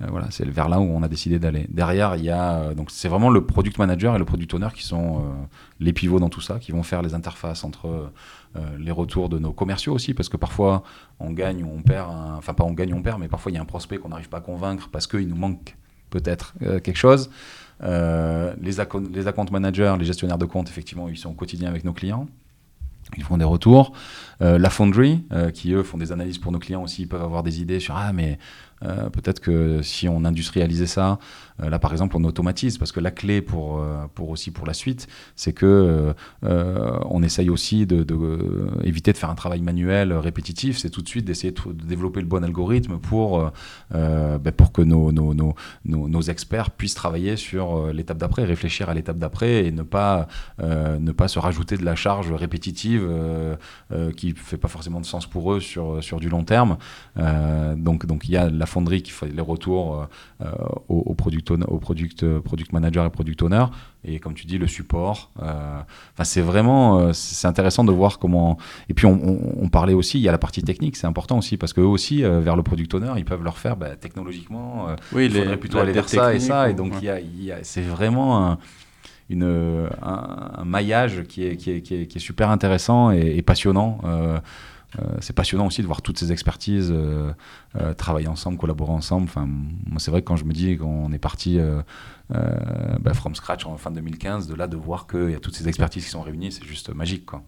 voilà, c'est vers là où on a décidé d'aller. Derrière, il y a, donc c'est vraiment le product manager et le product owner qui sont euh, les pivots dans tout ça, qui vont faire les interfaces entre euh, les retours de nos commerciaux aussi, parce que parfois on gagne ou on perd, enfin pas on gagne ou on perd, mais parfois il y a un prospect qu'on n'arrive pas à convaincre parce qu'il nous manque peut-être euh, quelque chose. Les, account, les managers, les gestionnaires de compte, effectivement, ils sont au quotidien avec nos clients. Ils font des retours. la Foundry, qui eux font des analyses pour nos clients aussi, ils peuvent avoir des idées sur ah mais euh, peut-être que si on industrialisait ça, euh, là par exemple on automatise parce que la clé pour, euh, pour aussi pour la suite, c'est que on essaye aussi de, de faire un travail manuel répétitif, c'est tout de suite d'essayer de, développer le bon algorithme pour, ben, pour que nos, nos, nos, nos, experts puissent travailler sur l'étape d'après, réfléchir à l'étape d'après et ne pas, ne pas se rajouter de la charge répétitive qui fait pas forcément de sens pour eux sur, sur du long terme. donc il y a la fonderie qui fait les retours euh, aux, aux, product, au product, euh, product manager et product owner. Et comme tu dis, le support. Euh, enfin, c'est vraiment c'est intéressant de voir comment. Et puis, on, parlait aussi, il y a la partie technique, c'est important aussi, parce qu'eux aussi, vers le product owner, ils peuvent leur faire bah, technologiquement. oui, il faudrait plutôt aller vers ça et ça. Et donc, il y a, c'est vraiment un une, un, maillage qui est, qui est, qui, est, super intéressant et, passionnant. Euh, c'est passionnant aussi de voir toutes ces expertises euh, euh, travailler ensemble, collaborer ensemble. Enfin, c'est vrai que quand je me dis qu'on est parti bah, from scratch en fin 2015, de là de voir qu'il y a toutes ces expertises qui sont réunies, c'est juste magique, quoi.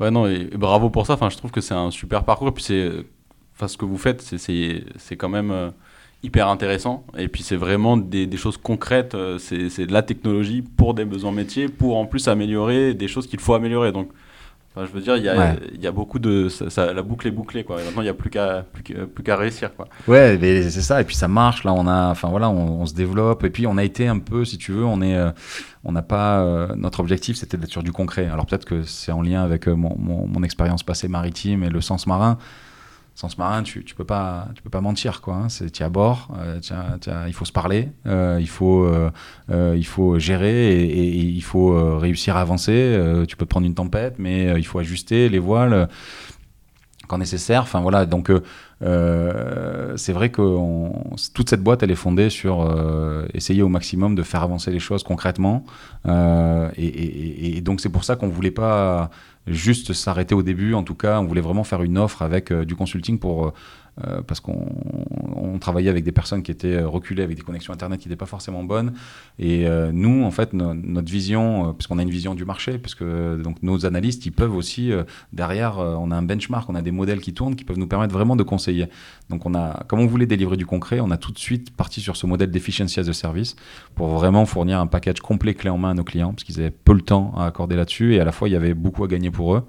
Ouais, non, et, bravo pour ça. Enfin, je trouve que c'est un super parcours. Puis, ce que vous faites, c'est, quand même hyper intéressant. Et puis, c'est vraiment des, choses concrètes. C'est de la technologie pour des besoins métiers, pour en plus améliorer des choses qu'il faut améliorer. Donc, je veux dire, il y a, y a beaucoup de. Ça, la boucle est bouclée, quoi. Et maintenant, il n'y a plus qu'à plus qu'à réussir, quoi. Ouais, c'est ça. Et puis, ça marche. Là, on a. Enfin, voilà, on, se développe. Et puis, on a été un peu, si tu veux, on est. Euh, on n'a pas. Euh, notre objectif, c'était d'être sur du concret. Alors, peut-être que c'est en lien avec euh, mon, mon, mon expérience passée maritime et le sens marin sens marin, tu, tu peux pas, tu peux pas mentir quoi. Hein. À bord, euh, il faut se parler, euh, il faut, euh, il faut gérer et, il faut réussir à avancer. tu peux prendre une tempête, mais il faut ajuster les voiles quand nécessaire. Enfin voilà, donc c'est vrai que toute cette boîte, elle est fondée sur essayer au maximum de faire avancer les choses concrètement. Et, donc c'est pour ça qu'on voulait pas juste s'arrêter au début. En tout cas, on voulait vraiment faire une offre avec euh, du consulting pour euh, euh, parce qu'on travaillait avec des personnes qui étaient reculées, avec des connexions Internet qui n'étaient pas forcément bonnes. Et nous, en fait, notre vision, puisqu'on a une vision du marché, puisque donc nos analystes, ils peuvent aussi, derrière, on a un benchmark, on a des modèles qui tournent, qui peuvent nous permettre vraiment de conseiller. Donc, on a, comme on voulait délivrer du concret, on a tout de suite parti sur ce modèle d'efficiency as a service pour vraiment fournir un package complet clé en main à nos clients, parce qu'ils avaient peu le temps à accorder là-dessus, et à la fois, il y avait beaucoup à gagner pour eux.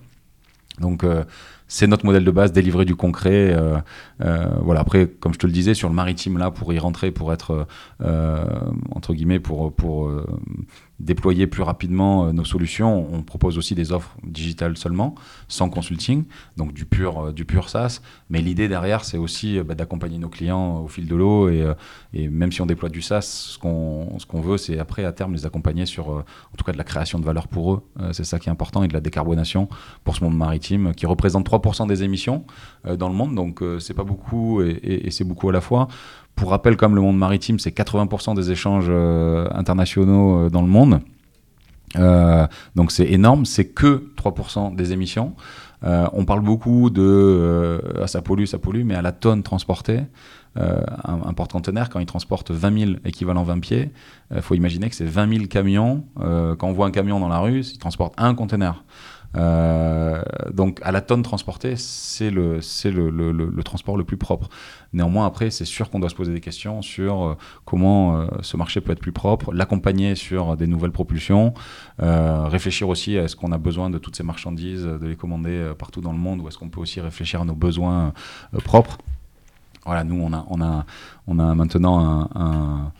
Donc euh, c'est notre modèle de base, délivrer du concret. Euh, euh, voilà. Après, comme je te le disais, sur le maritime là, pour y rentrer, pour être entre guillemets, pour pour déployer plus rapidement nos solutions, on propose aussi des offres digitales seulement, sans consulting, donc du pur du pur SaaS. Mais l'idée derrière, c'est aussi bah, d'accompagner nos clients au fil de l'eau et, même si on déploie du SaaS, ce qu'on ce veut, c'est après à terme les accompagner sur, en tout cas, de la création de valeur pour eux. c'est ça qui est important et de la décarbonation pour ce monde maritime qui représente 3% des émissions euh, dans le monde, donc euh, c'est pas beaucoup et, c'est beaucoup à la fois. Pour rappel, comme le monde maritime, c'est 80% des échanges euh, internationaux dans le monde. donc c'est énorme, c'est que 3% des émissions. on parle beaucoup de ah, ça pollue, ça pollue, mais à la tonne transportée, un, porte-conteneur, quand il transporte 20 000 équivalents 20 pieds, il faut imaginer que c'est 20 000 camions. quand on voit un camion dans la rue, il transporte un conteneur. Euh, donc à la tonne transportée, c'est le, le, le, le, transport le plus propre. Néanmoins, après, c'est sûr qu'on doit se poser des questions sur euh, comment euh, ce marché peut être plus propre, l'accompagner sur des nouvelles propulsions, réfléchir aussi à est-ce qu'on a besoin de toutes ces marchandises, de les commander partout dans le monde, ou est-ce qu'on peut aussi réfléchir à nos besoins propres. Voilà, nous, on a, on a, on a maintenant un un,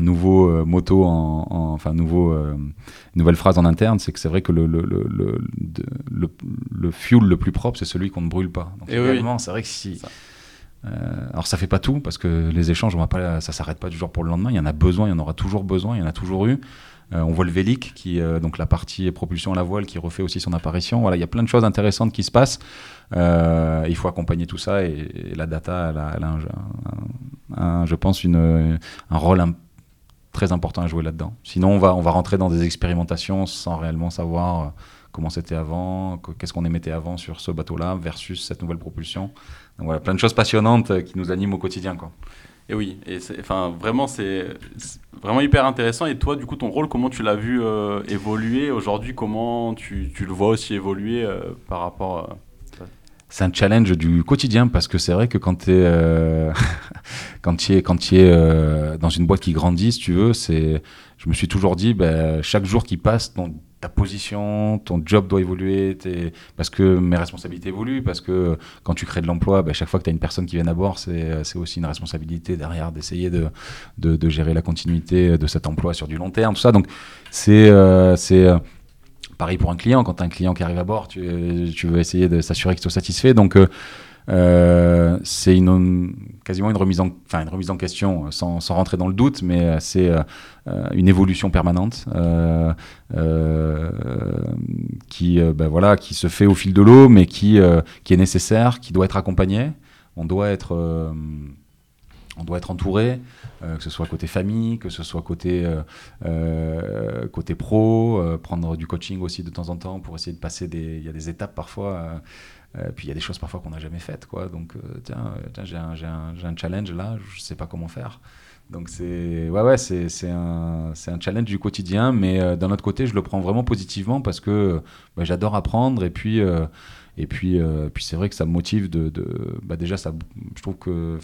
nouveau euh, moto, en, enfin nouveau, euh, nouvelle phrase en interne, c'est que c'est vrai que le, le, le, le, fuel le plus propre, c'est celui qu'on ne brûle pas. Donc, également, c'est vrai que si. Euh, alors ça fait pas tout parce que les échanges, on va pas, ça s'arrête pas du jour pour le lendemain. Il y en a besoin, il y en aura toujours besoin, il y en a toujours eu. On voit le Vélic, qui, donc la partie propulsion à la voile, qui refait aussi son apparition. Voilà, il y a plein de choses intéressantes qui se passent. Euh, il faut accompagner tout ça et, la data, elle a, je pense, une, un rôle très important à jouer là-dedans. Sinon, on va, on va rentrer dans des expérimentations sans réellement savoir euh, comment c'était avant, qu'est-ce qu'on émettait avant sur ce bateau-là versus cette nouvelle propulsion. Donc voilà, plein de choses passionnantes qui nous animent au quotidien. Quoi. Et oui, enfin vraiment c'est vraiment hyper intéressant. Et toi, du coup, ton rôle, comment tu l'as vu euh, évoluer aujourd'hui? Comment tu, tu, le vois aussi évoluer euh, par rapport c'est un challenge du quotidien parce que c'est vrai que quand tu es, euh, quand es, es dans une boîte qui grandit, si tu veux, je me suis toujours dit, ben, chaque jour qui passe, ta position, ton job doit évoluer, parce que mes responsabilités évoluent, parce que quand tu crées de l'emploi, bah, chaque fois que tu as une personne qui vient à bord, c'est aussi une responsabilité derrière d'essayer de, de, gérer la continuité de cet emploi sur du long terme, tout ça. Donc c'est euh, euh, pareil pour un client, quand tu as un client qui arrive à bord, tu, veux essayer de s'assurer qu'il soit satisfait. Donc euh, euh, c'est une, quasiment une remise, en, enfin une remise en question, sans, sans rentrer dans le doute, mais euh, c'est euh, une évolution permanente qui, ben voilà, qui se fait au fil de l'eau, mais qui, qui est nécessaire, qui doit être accompagnée. On doit être, on doit être entouré, que ce soit côté famille, que ce soit côté, côté pro, prendre du coaching aussi de temps en temps pour essayer de passer des. Il y a des étapes parfois euh, puis il y a des choses parfois qu'on n'a jamais faites, quoi. Donc, euh, tiens, euh, tiens j'ai un, challenge là, je ne sais pas comment faire. Donc, c'est ouais, ouais, un, challenge du quotidien, mais d'un autre côté, je le prends vraiment positivement parce que bah, j'adore apprendre et puis. et puis, puis c'est vrai que ça me motive bah déjà, ça, je trouve que.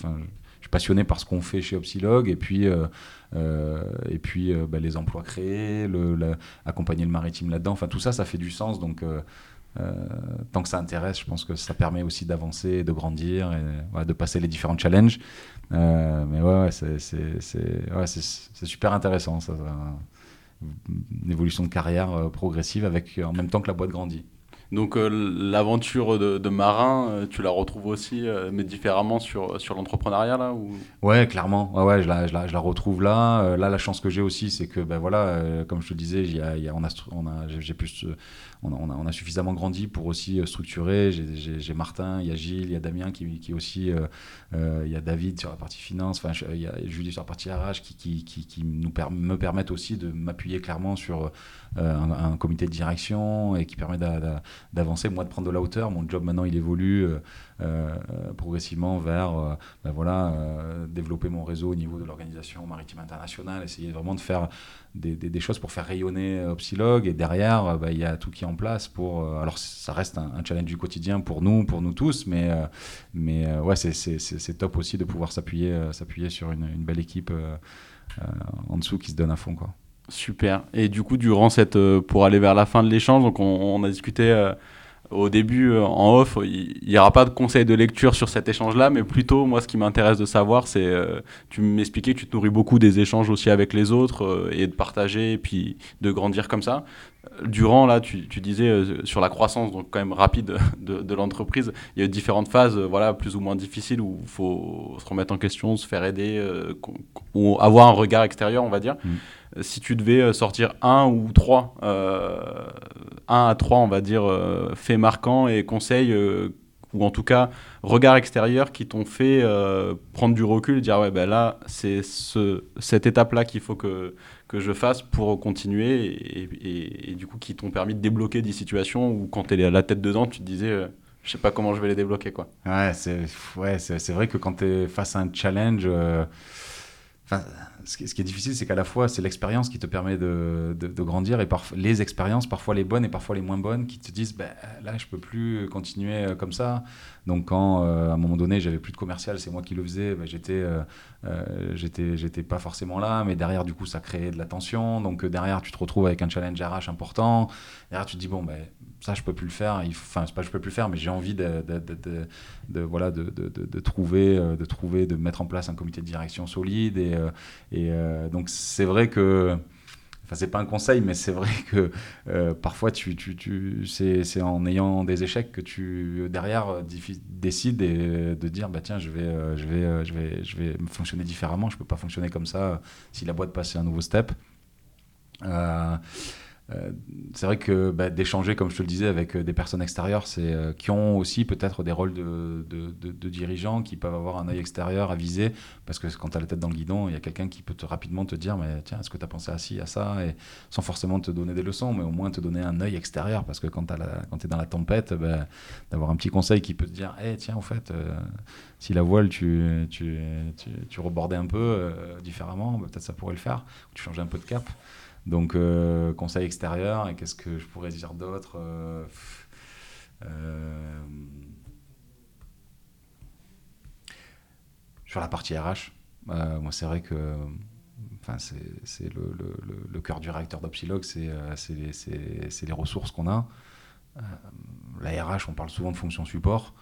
Je suis passionné par ce qu'on fait chez Opsilog et puis, et puis bah, les emplois créés, accompagner le maritime là-dedans. Enfin, tout ça, ça fait du sens. Donc, tant que ça intéresse, je pense que ça permet aussi d'avancer, de grandir et de passer les différents challenges. Euh, mais ouais, c'est super intéressant, ça, une évolution de carrière euh, progressive avec en même temps que la boîte grandit. Donc l'aventure de, marin, tu la retrouves aussi, mais différemment sur, sur l'entrepreneuriat là ou... Ouais, clairement. Ouais, ouais je, la, je, la, je la retrouve là. là, la chance que j'ai aussi, c'est que ben voilà, comme je te disais, y a, y a, on a, on a, j'ai plus on a, suffisamment grandi pour aussi euh, structurer. J'ai Martin, il y a Gilles, il y a Damien qui, qui aussi, euh, euh, il y a David sur la partie finance, enfin, il y a Julie sur la partie RH qui, nous me permettent aussi de m'appuyer clairement sur un, comité de direction et qui permet d'avancer, moi de prendre de la hauteur. Mon job maintenant, il évolue progressivement vers ben voilà, développer mon réseau au niveau de l'organisation maritime internationale, essayer vraiment de faire des, choses pour faire rayonner Opsilog et derrière, ben, il y a tout qui est en place pour. Euh, alors, ça reste un, challenge du quotidien pour nous, pour nous tous, mais, euh, mais euh, ouais, c'est top aussi de pouvoir s'appuyer s'appuyer sur une, une, belle équipe en dessous qui se donne à fond. Quoi. Super. Et du coup, durant cette. pour aller vers la fin de l'échange, donc on, a discuté au début, euh, en off, il n'y aura pas de conseil de lecture sur cet échange-là, mais plutôt, moi, ce qui m'intéresse de savoir, c'est, euh, tu m'expliquais que tu te nourris beaucoup des échanges aussi avec les autres euh, et de partager et puis de grandir comme ça. Durant, là, tu, disais sur la croissance, donc quand même rapide de, de l'entreprise, il y a eu différentes phases, voilà, plus ou moins difficiles où il faut se remettre en question, se faire aider, ou avoir un regard extérieur, on va dire. Mmh si tu devais euh, sortir un ou trois, euh, un à trois, on va dire, euh, faits marquants et conseils, ou en tout cas regards extérieurs qui t'ont fait prendre du recul et dire ouais ben là c'est ce, cette étape là qu'il faut que, que je fasse pour continuer et, du coup qui t'ont permis de débloquer des situations où quand tu es à la tête dedans tu te disais je sais pas comment je vais les débloquer quoi. Ouais c'est ouais, c'est vrai que quand tu es face à un challenge ce, qui, est difficile, c'est qu'à la fois, c'est l'expérience qui te permet de, grandir et les expériences, parfois les bonnes et parfois les moins bonnes, qui te disent ben, là, je peux plus continuer euh, comme ça. Donc, quand euh, à un moment donné, j'avais plus de commercial, c'est moi qui le faisais, ben, j'étais, euh, j'étais, pas forcément là, mais derrière, du coup, ça créait de la tension. Donc, derrière, tu te retrouves avec un challenge RH important. Derrière, tu te dis bon, ben, ça je peux plus le faire enfin c'est pas je peux plus le faire mais j'ai envie de, de, de, de, voilà de, trouver euh, de trouver de mettre en place un comité de direction solide et, euh, euh, donc c'est vrai que Enfin, c'est pas un conseil, mais c'est vrai que parfois, tu, tu, tu c'est en ayant des échecs que tu, derrière, décides de, de dire bah, tiens, je vais, je, vais, je, vais, je vais fonctionner différemment, je peux pas fonctionner comme ça si la boîte passe à un nouveau step. Euh, c'est vrai que bah, d'échanger, comme je te le disais, avec euh, des personnes extérieures, c'est euh, qui ont aussi peut-être des rôles de, dirigeants, qui peuvent avoir un œil extérieur à viser, parce que quand tu as la tête dans le guidon, il y a quelqu'un qui peut rapidement te dire, mais tiens, est-ce que tu as pensé à ci, à ça, et sans forcément te donner des leçons, mais au moins te donner un œil extérieur, parce que quand tu es dans la tempête, bah, d'avoir un petit conseil qui peut te dire, hey, tiens, en fait, si la voile, tu, rebordais un peu différemment, bah, peut-être ça pourrait le faire, tu changeais un peu de cap. Donc, euh, conseil extérieur, et qu'est-ce que je pourrais dire d'autre euh, euh, Sur la partie RH, c'est vrai que enfin, c'est le, le, cœur du réacteur d'Opsilog, c'est les, les, ressources qu'on a. la RH, on parle souvent de fonction support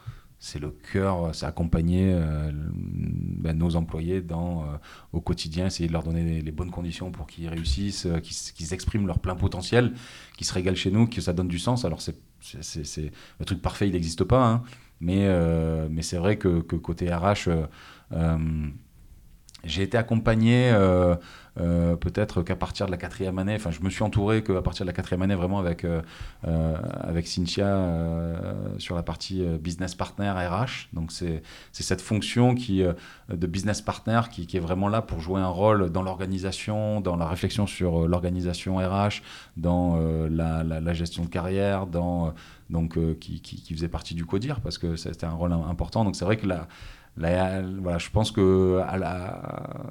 c'est le cœur, c'est accompagner euh, ben, nos employés dans, euh, au quotidien, essayer de leur donner les, bonnes conditions pour qu'ils réussissent, euh, qu'ils expriment leur plein potentiel, qu'ils se régalent chez nous, que ça donne du sens. Alors, c'est, c'est, le truc parfait, il n'existe pas, hein, mais, mais c'est vrai que, que côté RH, j'ai été accompagné euh, euh, peut-être qu'à partir de la quatrième année, enfin je me suis entouré qu'à partir de la quatrième année vraiment avec, euh, avec Cynthia sur la partie business partner RH. Donc c'est cette fonction qui, de business partner qui, est vraiment là pour jouer un rôle dans l'organisation, dans la réflexion sur l'organisation RH, dans la, gestion de carrière, dans, donc, qui, qui, qui, faisait partie du CODIR parce que c'était un rôle important. Donc c'est vrai que la voilà, je pense que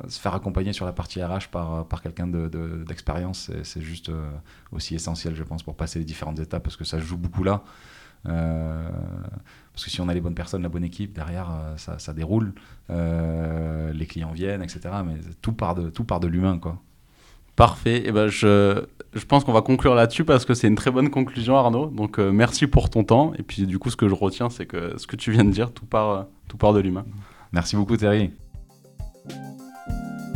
se faire accompagner sur la partie RH par, par quelqu'un d'expérience, de, c'est juste euh, aussi essentiel, je pense, pour passer les différentes étapes, parce que ça joue beaucoup là. Euh, parce que si on a les bonnes personnes, la bonne équipe, derrière, euh, ça, ça déroule, les clients viennent, etc. Mais tout part de, tout part de l'humain, quoi. Parfait. Et eh ben je, je pense qu'on va conclure là-dessus parce que c'est une très bonne conclusion, Arnaud. Donc merci pour ton temps. Et puis du coup, ce que je retiens, c'est que ce que tu viens de dire, tout part tout part de l'humain. Merci beaucoup Terry.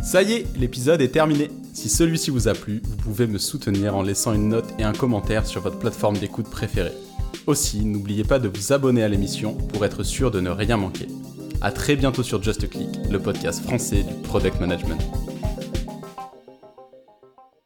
Ça y est, l'épisode est terminé. Si celui-ci vous a plu, vous pouvez me soutenir en laissant une note et un commentaire sur votre plateforme d'écoute préférée. Aussi, n'oubliez pas de vous abonner à l'émission pour être sûr de ne rien manquer. A très bientôt sur Just Click, le podcast français du product management.